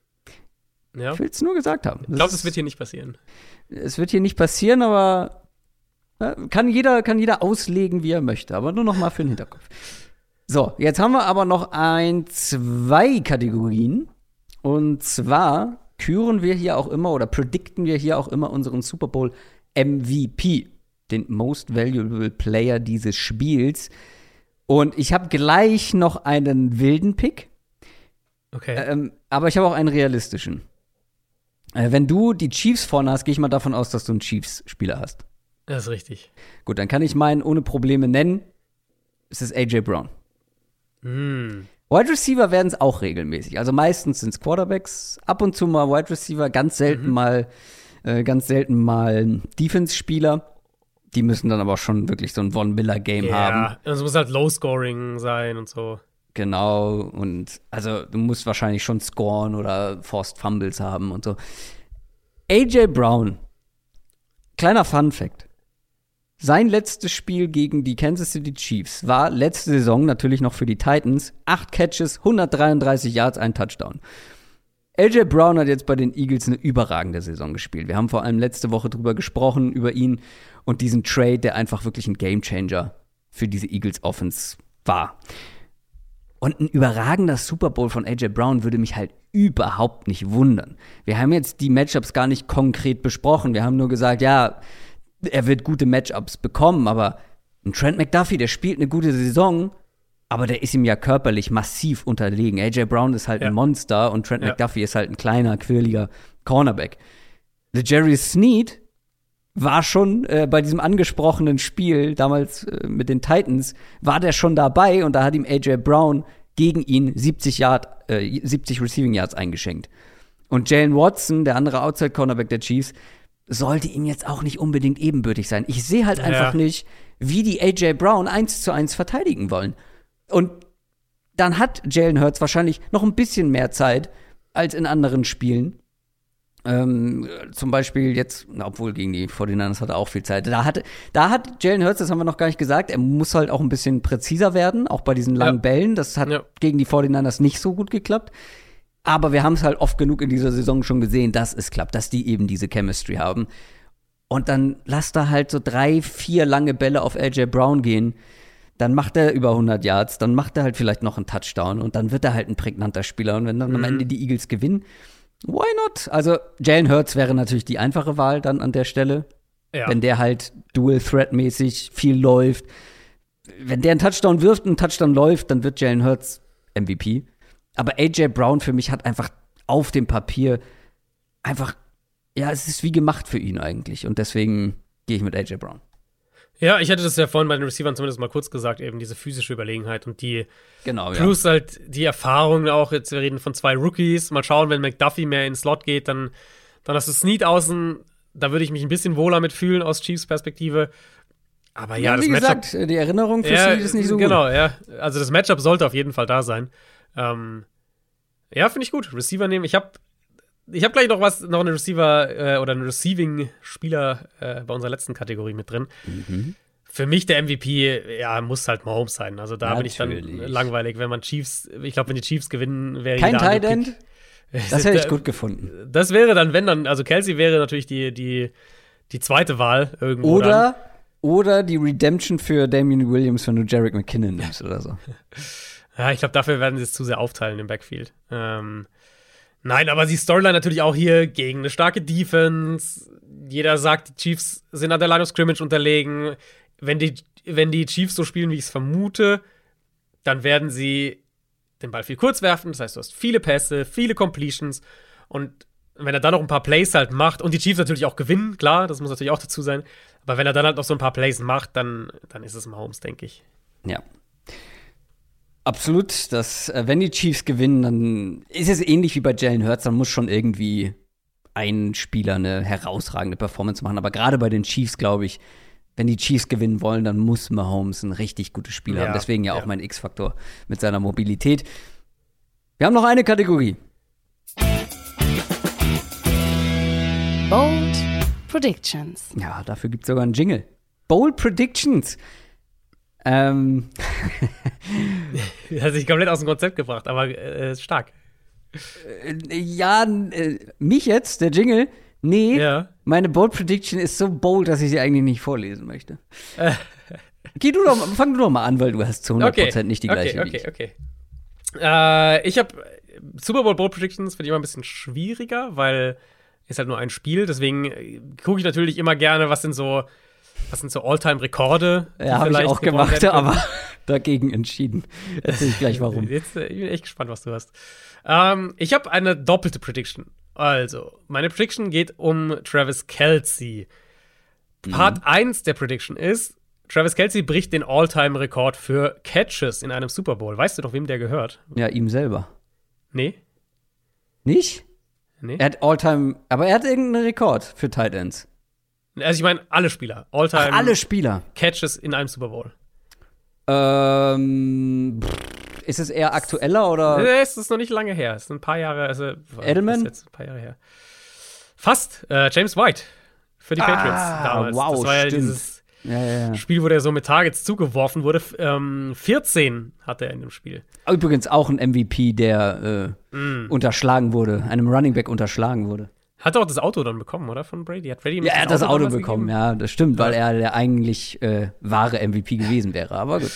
Ja. Ich will es nur gesagt haben. Ich glaube, das wird hier nicht passieren. es wird hier nicht passieren, aber äh, kann jeder, kann jeder auslegen, wie er möchte. Aber nur noch mal für den Hinterkopf. So, jetzt haben wir aber noch ein, zwei Kategorien. Und zwar küren wir hier auch immer oder predikten wir hier auch immer unseren Super Bowl MVP, den Most Valuable Player dieses Spiels. Und ich habe gleich noch einen wilden Pick. Okay. Ähm, aber ich habe auch einen realistischen. Äh, wenn du die Chiefs vorne hast, gehe ich mal davon aus, dass du einen Chiefs-Spieler hast. das ist richtig. Gut, dann kann ich meinen ohne Probleme nennen. Es ist AJ Brown. Hm. Wide Receiver werden es auch regelmäßig. Also meistens sind es Quarterbacks, ab und zu mal Wide Receiver, ganz selten mal, äh, ganz selten mal Defense-Spieler. Die müssen dann aber schon wirklich so ein Von Miller Game haben. Ja, es muss halt Low-Scoring sein und so. Genau, und also du musst wahrscheinlich schon scoren oder Forced Fumbles haben und so. AJ Brown, kleiner Fun Fact. Sein letztes Spiel gegen die Kansas City Chiefs war letzte Saison natürlich noch für die Titans. Acht Catches, 133 Yards, ein Touchdown. AJ Brown hat jetzt bei den Eagles eine überragende Saison gespielt. Wir haben vor allem letzte Woche drüber gesprochen, über ihn und diesen Trade, der einfach wirklich ein Gamechanger für diese Eagles Offense war. Und ein überragender Super Bowl von AJ Brown würde mich halt überhaupt nicht wundern. Wir haben jetzt die Matchups gar nicht konkret besprochen. Wir haben nur gesagt, ja, er wird gute Matchups bekommen, aber ein Trent McDuffie, der spielt eine gute Saison, aber der ist ihm ja körperlich massiv unterlegen. AJ Brown ist halt Ja. ein Monster und Trent Ja. McDuffie ist halt ein kleiner, quirliger Cornerback. Jerry Sneed war schon äh, bei diesem angesprochenen Spiel damals äh, mit den Titans, war der schon dabei und da hat ihm AJ Brown gegen ihn 70 Yard, äh, 70 Receiving Yards eingeschenkt. Und Jalen Watson, der andere Outside Cornerback der Chiefs, sollte ihm jetzt auch nicht unbedingt ebenbürtig sein. Ich sehe halt einfach Ja. nicht, wie die AJ Brown eins zu eins verteidigen wollen. Und dann hat Jalen Hurts wahrscheinlich noch ein bisschen mehr Zeit als in anderen Spielen. Ähm, zum Beispiel jetzt, obwohl gegen die 49ers hat er auch viel Zeit. Da hat, da hat Jalen Hurts, das haben wir noch gar nicht gesagt, er muss halt auch ein bisschen präziser werden, auch bei diesen langen Ja. Bällen. Das hat Ja. gegen die 49ers nicht so gut geklappt. Aber wir haben es halt oft genug in dieser Saison schon gesehen, dass es klappt, dass die eben diese Chemistry haben. Und dann lass da halt so drei, vier lange Bälle auf AJ Brown gehen. Dann macht er über 100 Yards, dann macht er halt vielleicht noch einen Touchdown und dann wird er halt ein prägnanter Spieler. Und wenn dann am Ende die Eagles gewinnen, why not? Also Jalen Hurts wäre natürlich die einfache Wahl dann an der Stelle. Ja. Wenn der halt Dual-Threat-mäßig viel läuft. Wenn der einen Touchdown wirft und einen Touchdown läuft, dann wird Jalen Hurts MVP. Aber AJ Brown für mich hat einfach auf dem Papier einfach, ja, es ist wie gemacht für ihn eigentlich. Und deswegen gehe ich mit AJ Brown. Ja, ich hatte das ja vorhin bei den Receivern zumindest mal kurz gesagt, eben diese physische Überlegenheit und die genau, plus ja. halt die Erfahrung auch, jetzt wir reden von zwei Rookies, mal schauen, wenn McDuffie mehr in den Slot geht, dann, dann hast du Snead außen, da würde ich mich ein bisschen wohler mit fühlen aus Chiefs Perspektive. Aber ja, ja das wie Matchup, gesagt, die Erinnerung für ja, Snead ist nicht so genau, gut. Genau, ja. Also das Matchup sollte auf jeden Fall da sein. Ähm, ja, finde ich gut. Receiver nehmen. Ich habe ich habe gleich noch was, noch einen Receiver äh, oder einen Receiving-Spieler äh, bei unserer letzten Kategorie mit drin. Mhm. Für mich der MVP, ja, muss halt Mahomes sein. Also da Natürlich. bin ich dann langweilig, wenn man Chiefs, ich glaube, wenn die Chiefs gewinnen, wäre Kein Tight End? Das hätte ich gut gefunden. Das wäre dann, wenn dann, also Kelsey wäre natürlich die, die, die zweite Wahl irgendwo. Oder, dann. oder die Redemption für Damien Williams, wenn du Jarek McKinnon nimmst oder so. ja, ich glaube, dafür werden sie es zu sehr aufteilen im Backfield. Ähm, Nein, aber die Storyline natürlich auch hier gegen eine starke Defense. Jeder sagt, die Chiefs sind an der Line of Scrimmage unterlegen. Wenn die, wenn die Chiefs so spielen, wie ich es vermute, dann werden sie den Ball viel kurz werfen. Das heißt, du hast viele Pässe, viele Completions. Und wenn er dann noch ein paar Plays halt macht und die Chiefs natürlich auch gewinnen, klar, das muss natürlich auch dazu sein. Aber wenn er dann halt noch so ein paar Plays macht, dann, dann ist es Mahomes, denke ich. Ja, Absolut. Das, äh, wenn die Chiefs gewinnen, dann ist es ähnlich wie bei Jalen Hurts, dann muss schon irgendwie ein Spieler eine herausragende Performance machen. Aber gerade bei den Chiefs, glaube ich, wenn die Chiefs gewinnen wollen, dann muss Mahomes ein richtig gutes Spiel ja, haben. Deswegen ja, ja. auch mein X-Faktor mit seiner Mobilität. Wir haben noch eine Kategorie. Bold Predictions. Ja, dafür gibt es sogar einen Jingle. Bold Predictions. Ähm. Hat sich komplett aus dem Konzept gebracht, aber äh, stark. Äh, ja, äh, mich jetzt, der Jingle. Nee, ja. meine Bold Prediction ist so bold, dass ich sie eigentlich nicht vorlesen möchte. Äh. Geh du doch, fang du doch mal an, weil du hast zu 100% okay. nicht die gleiche. Okay, okay, okay. Äh, ich habe Super Bowl Bold Predictions finde ich immer ein bisschen schwieriger, weil ist halt nur ein Spiel. Deswegen äh, gucke ich natürlich immer gerne, was sind so was sind so All-Time-Rekorde? Ja, habe ich auch gemacht, aber dagegen entschieden. Erzähl ich gleich warum. Jetzt, ich bin echt gespannt, was du hast. Ähm, ich habe eine doppelte Prediction. Also, meine Prediction geht um Travis Kelsey. Part mhm. 1 der Prediction ist, Travis Kelsey bricht den All-Time-Rekord für Catches in einem Super Bowl. Weißt du doch, wem der gehört? Ja, ihm selber. Nee. Nicht? Nee. Er hat All-Time, aber er hat irgendeinen Rekord für Tight Ends. Also ich meine alle Spieler, All-Time. Alle Spieler. Catches in einem Super Bowl. Ähm, ist es eher aktueller oder? Nee, es ist noch nicht lange her. Es sind ein paar Jahre, also Edelman? Ist ein paar Jahre her. Fast. Äh, James White für die ah, Patriots damals. Wow, das war ja stimmt. dieses ja, ja. Spiel, wo der so mit Targets zugeworfen wurde. Ähm, 14 hatte er in dem Spiel. Übrigens auch ein MVP, der äh, mm. unterschlagen wurde, einem Running Back unterschlagen wurde. Hat er auch das Auto dann bekommen, oder? Von Brady? Hat Brady ja, er hat das Auto, Auto bekommen, gegeben? ja, das stimmt, ja. weil er der eigentlich äh, wahre MVP gewesen wäre, aber gut.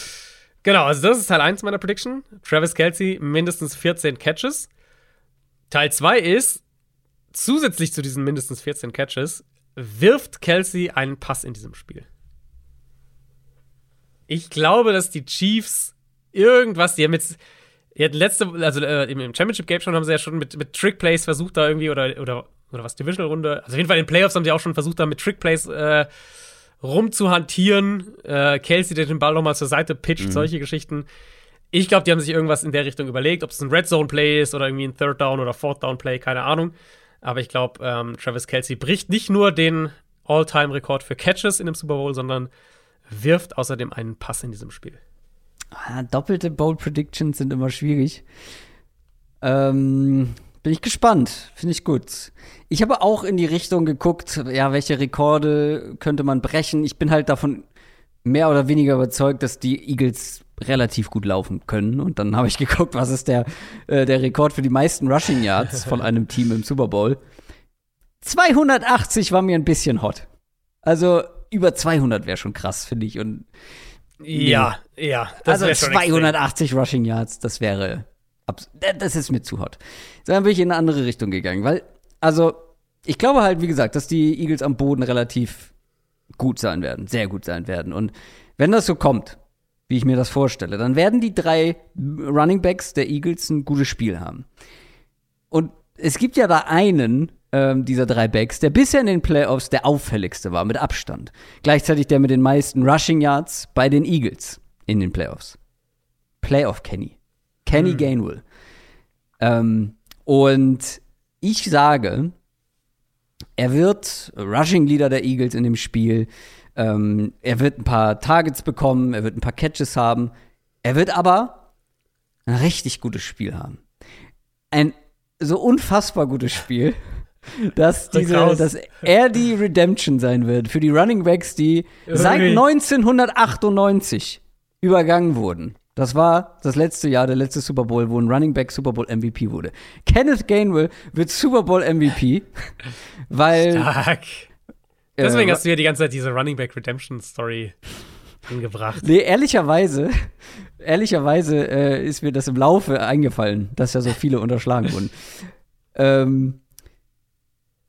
Genau, also das ist Teil 1 meiner Prediction. Travis Kelsey mindestens 14 Catches. Teil 2 ist, zusätzlich zu diesen mindestens 14 Catches, wirft Kelsey einen Pass in diesem Spiel. Ich glaube, dass die Chiefs irgendwas, die haben jetzt, die hatten letzte, also äh, im Championship Game schon haben sie ja schon mit, mit Trick Plays versucht, da irgendwie oder, oder oder was, Divisional-Runde. Also auf jeden Fall in den Playoffs haben sie auch schon versucht, da mit Trickplays äh, rumzuhantieren. Äh, Kelsey, der den Ball nochmal zur Seite pitcht, mhm. solche Geschichten. Ich glaube, die haben sich irgendwas in der Richtung überlegt, ob es ein Red Zone Play ist oder irgendwie ein Third Down oder Fourth Down Play, keine Ahnung. Aber ich glaube, ähm, Travis Kelsey bricht nicht nur den All-Time-Rekord für Catches in dem Super Bowl, sondern wirft außerdem einen Pass in diesem Spiel. Ah, doppelte Bold Predictions sind immer schwierig. Ähm, bin ich gespannt. Finde ich gut. Ich habe auch in die Richtung geguckt, ja, welche Rekorde könnte man brechen. Ich bin halt davon mehr oder weniger überzeugt, dass die Eagles relativ gut laufen können. Und dann habe ich geguckt, was ist der, äh, der Rekord für die meisten Rushing Yards von einem Team im Super Bowl. 280 war mir ein bisschen hot. Also über 200 wäre schon krass, finde ich. Und ja, nee. ja. also 280 extrem. Rushing Yards, das wäre das ist mir zu hot. Dann bin ich in eine andere Richtung gegangen, weil, also, ich glaube halt, wie gesagt, dass die Eagles am Boden relativ gut sein werden, sehr gut sein werden. Und wenn das so kommt, wie ich mir das vorstelle, dann werden die drei Running Backs der Eagles ein gutes Spiel haben. Und es gibt ja da einen ähm, dieser drei Backs, der bisher in den Playoffs der auffälligste war, mit Abstand. Gleichzeitig der mit den meisten Rushing Yards bei den Eagles in den Playoffs. Playoff Kenny. Kenny hm. Gainwell. Ähm, und ich sage, er wird Rushing Leader der Eagles in dem Spiel. Ähm, er wird ein paar Targets bekommen, er wird ein paar Catches haben. Er wird aber ein richtig gutes Spiel haben. Ein so unfassbar gutes Spiel, dass, diese, dass er die Redemption sein wird für die Running Backs, die seit 1998 übergangen wurden. Das war das letzte Jahr, der letzte Super Bowl, wo ein Running Back Super Bowl MVP wurde. Kenneth Gainwell wird Super Bowl MVP, weil. Stark. Deswegen äh, hast du ja die ganze Zeit diese Running Back Redemption Story angebracht. Nee, ehrlicherweise, ehrlicherweise äh, ist mir das im Laufe eingefallen, dass ja so viele unterschlagen wurden. Ähm,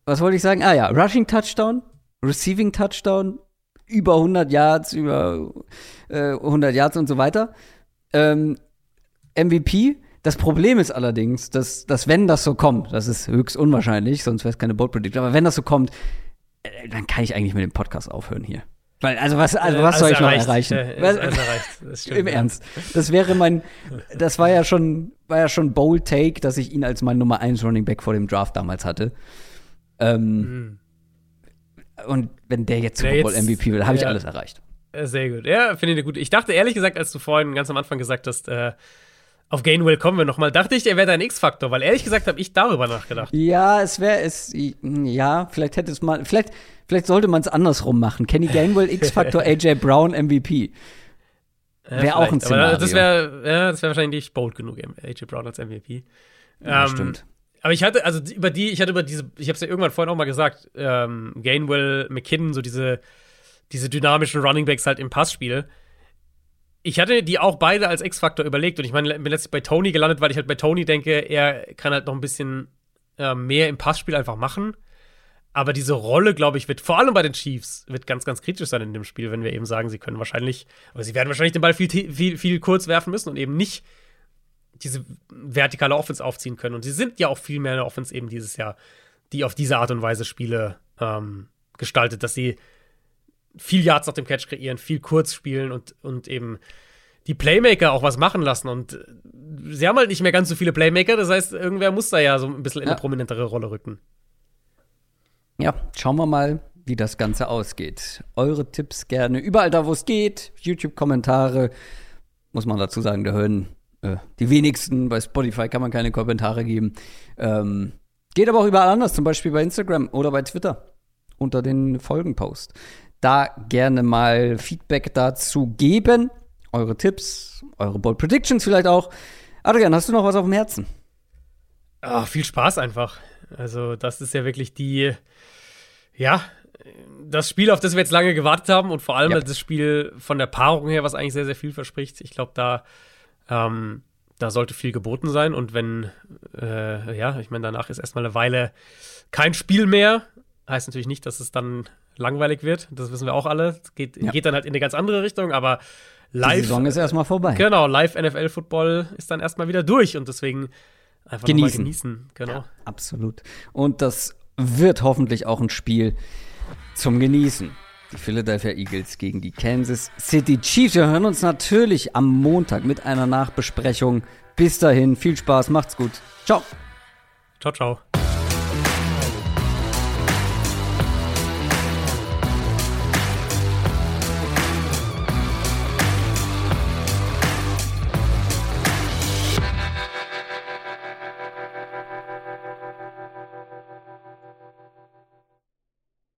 was wollte ich sagen? Ah ja, Rushing Touchdown, Receiving Touchdown, über 100 Yards, über äh, 100 Yards und so weiter ähm, MVP. Das Problem ist allerdings, dass, dass wenn das so kommt, das ist höchst unwahrscheinlich, sonst wäre es keine Bold Prediction, aber wenn das so kommt, äh, dann kann ich eigentlich mit dem Podcast aufhören hier. Weil, also was, also was soll ich noch erreichen? was, stimmt, Im ja. Ernst. Das wäre mein, das war ja schon, war ja schon bold Take, dass ich ihn als mein Nummer 1 Running Back vor dem Draft damals hatte. Ähm, mhm. Und wenn der jetzt Super Bowl MVP will, habe ich alles erreicht. Äh, sehr gut. Ja, finde ich gut. Ich dachte ehrlich gesagt, als du vorhin ganz am Anfang gesagt hast, äh, auf Gainwell kommen wir nochmal, dachte ich, er wäre dein X-Faktor, weil ehrlich gesagt habe ich darüber nachgedacht. Ja, es wäre es, ja, vielleicht hätte es mal, vielleicht, vielleicht sollte man es andersrum machen. Kenny Gainwell, X-Faktor, AJ Brown, MVP. Wäre ja, auch ein Szenario. das wäre ja, das wär wahrscheinlich nicht bold genug, AJ Brown als MVP. Ja, ähm, stimmt. Aber ich hatte, also über die, ich hatte über diese, ich habe es ja irgendwann vorhin auch mal gesagt, ähm, Gainwell, McKinnon, so diese diese dynamischen Runningbacks halt im Passspiel. Ich hatte die auch beide als X-Faktor überlegt und ich meine, bin letztlich bei Tony gelandet, weil ich halt bei Tony denke, er kann halt noch ein bisschen äh, mehr im Passspiel einfach machen. Aber diese Rolle, glaube ich, wird vor allem bei den Chiefs wird ganz, ganz kritisch sein in dem Spiel, wenn wir eben sagen, sie können wahrscheinlich, aber sie werden wahrscheinlich den Ball viel, viel, viel kurz werfen müssen und eben nicht diese vertikale Offense aufziehen können. Und sie sind ja auch viel mehr in der Offense eben dieses Jahr, die auf diese Art und Weise Spiele ähm, gestaltet, dass sie viel Yards nach dem Catch kreieren, viel kurz spielen und, und eben die Playmaker auch was machen lassen. Und sie haben halt nicht mehr ganz so viele Playmaker, das heißt, irgendwer muss da ja so ein bisschen in eine prominentere Rolle rücken. Ja, schauen wir mal, wie das Ganze ausgeht. Eure Tipps gerne überall da, wo es geht. YouTube-Kommentare, muss man dazu sagen, da hören äh, die wenigsten. Bei Spotify kann man keine Kommentare geben. Ähm, geht aber auch überall anders, zum Beispiel bei Instagram oder bei Twitter unter den Folgenpost da gerne mal Feedback dazu geben. Eure Tipps, eure Bold Predictions vielleicht auch. Adrian, hast du noch was auf dem Herzen? Ach, viel Spaß einfach. Also, das ist ja wirklich die, ja, das Spiel, auf das wir jetzt lange gewartet haben und vor allem ja. das Spiel von der Paarung her, was eigentlich sehr, sehr viel verspricht. Ich glaube, da, ähm, da sollte viel geboten sein. Und wenn, äh, ja, ich meine, danach ist erstmal eine Weile kein Spiel mehr. Heißt natürlich nicht, dass es dann langweilig wird. Das wissen wir auch alle. Es geht, ja. geht dann halt in eine ganz andere Richtung, aber live. Die Saison ist erstmal vorbei. Genau, live NFL-Football ist dann erstmal wieder durch und deswegen einfach genießen. genießen. Genau. Ja, absolut. Und das wird hoffentlich auch ein Spiel zum Genießen. Die Philadelphia Eagles gegen die Kansas City Chiefs. Wir hören uns natürlich am Montag mit einer Nachbesprechung. Bis dahin, viel Spaß, macht's gut. Ciao. Ciao, ciao.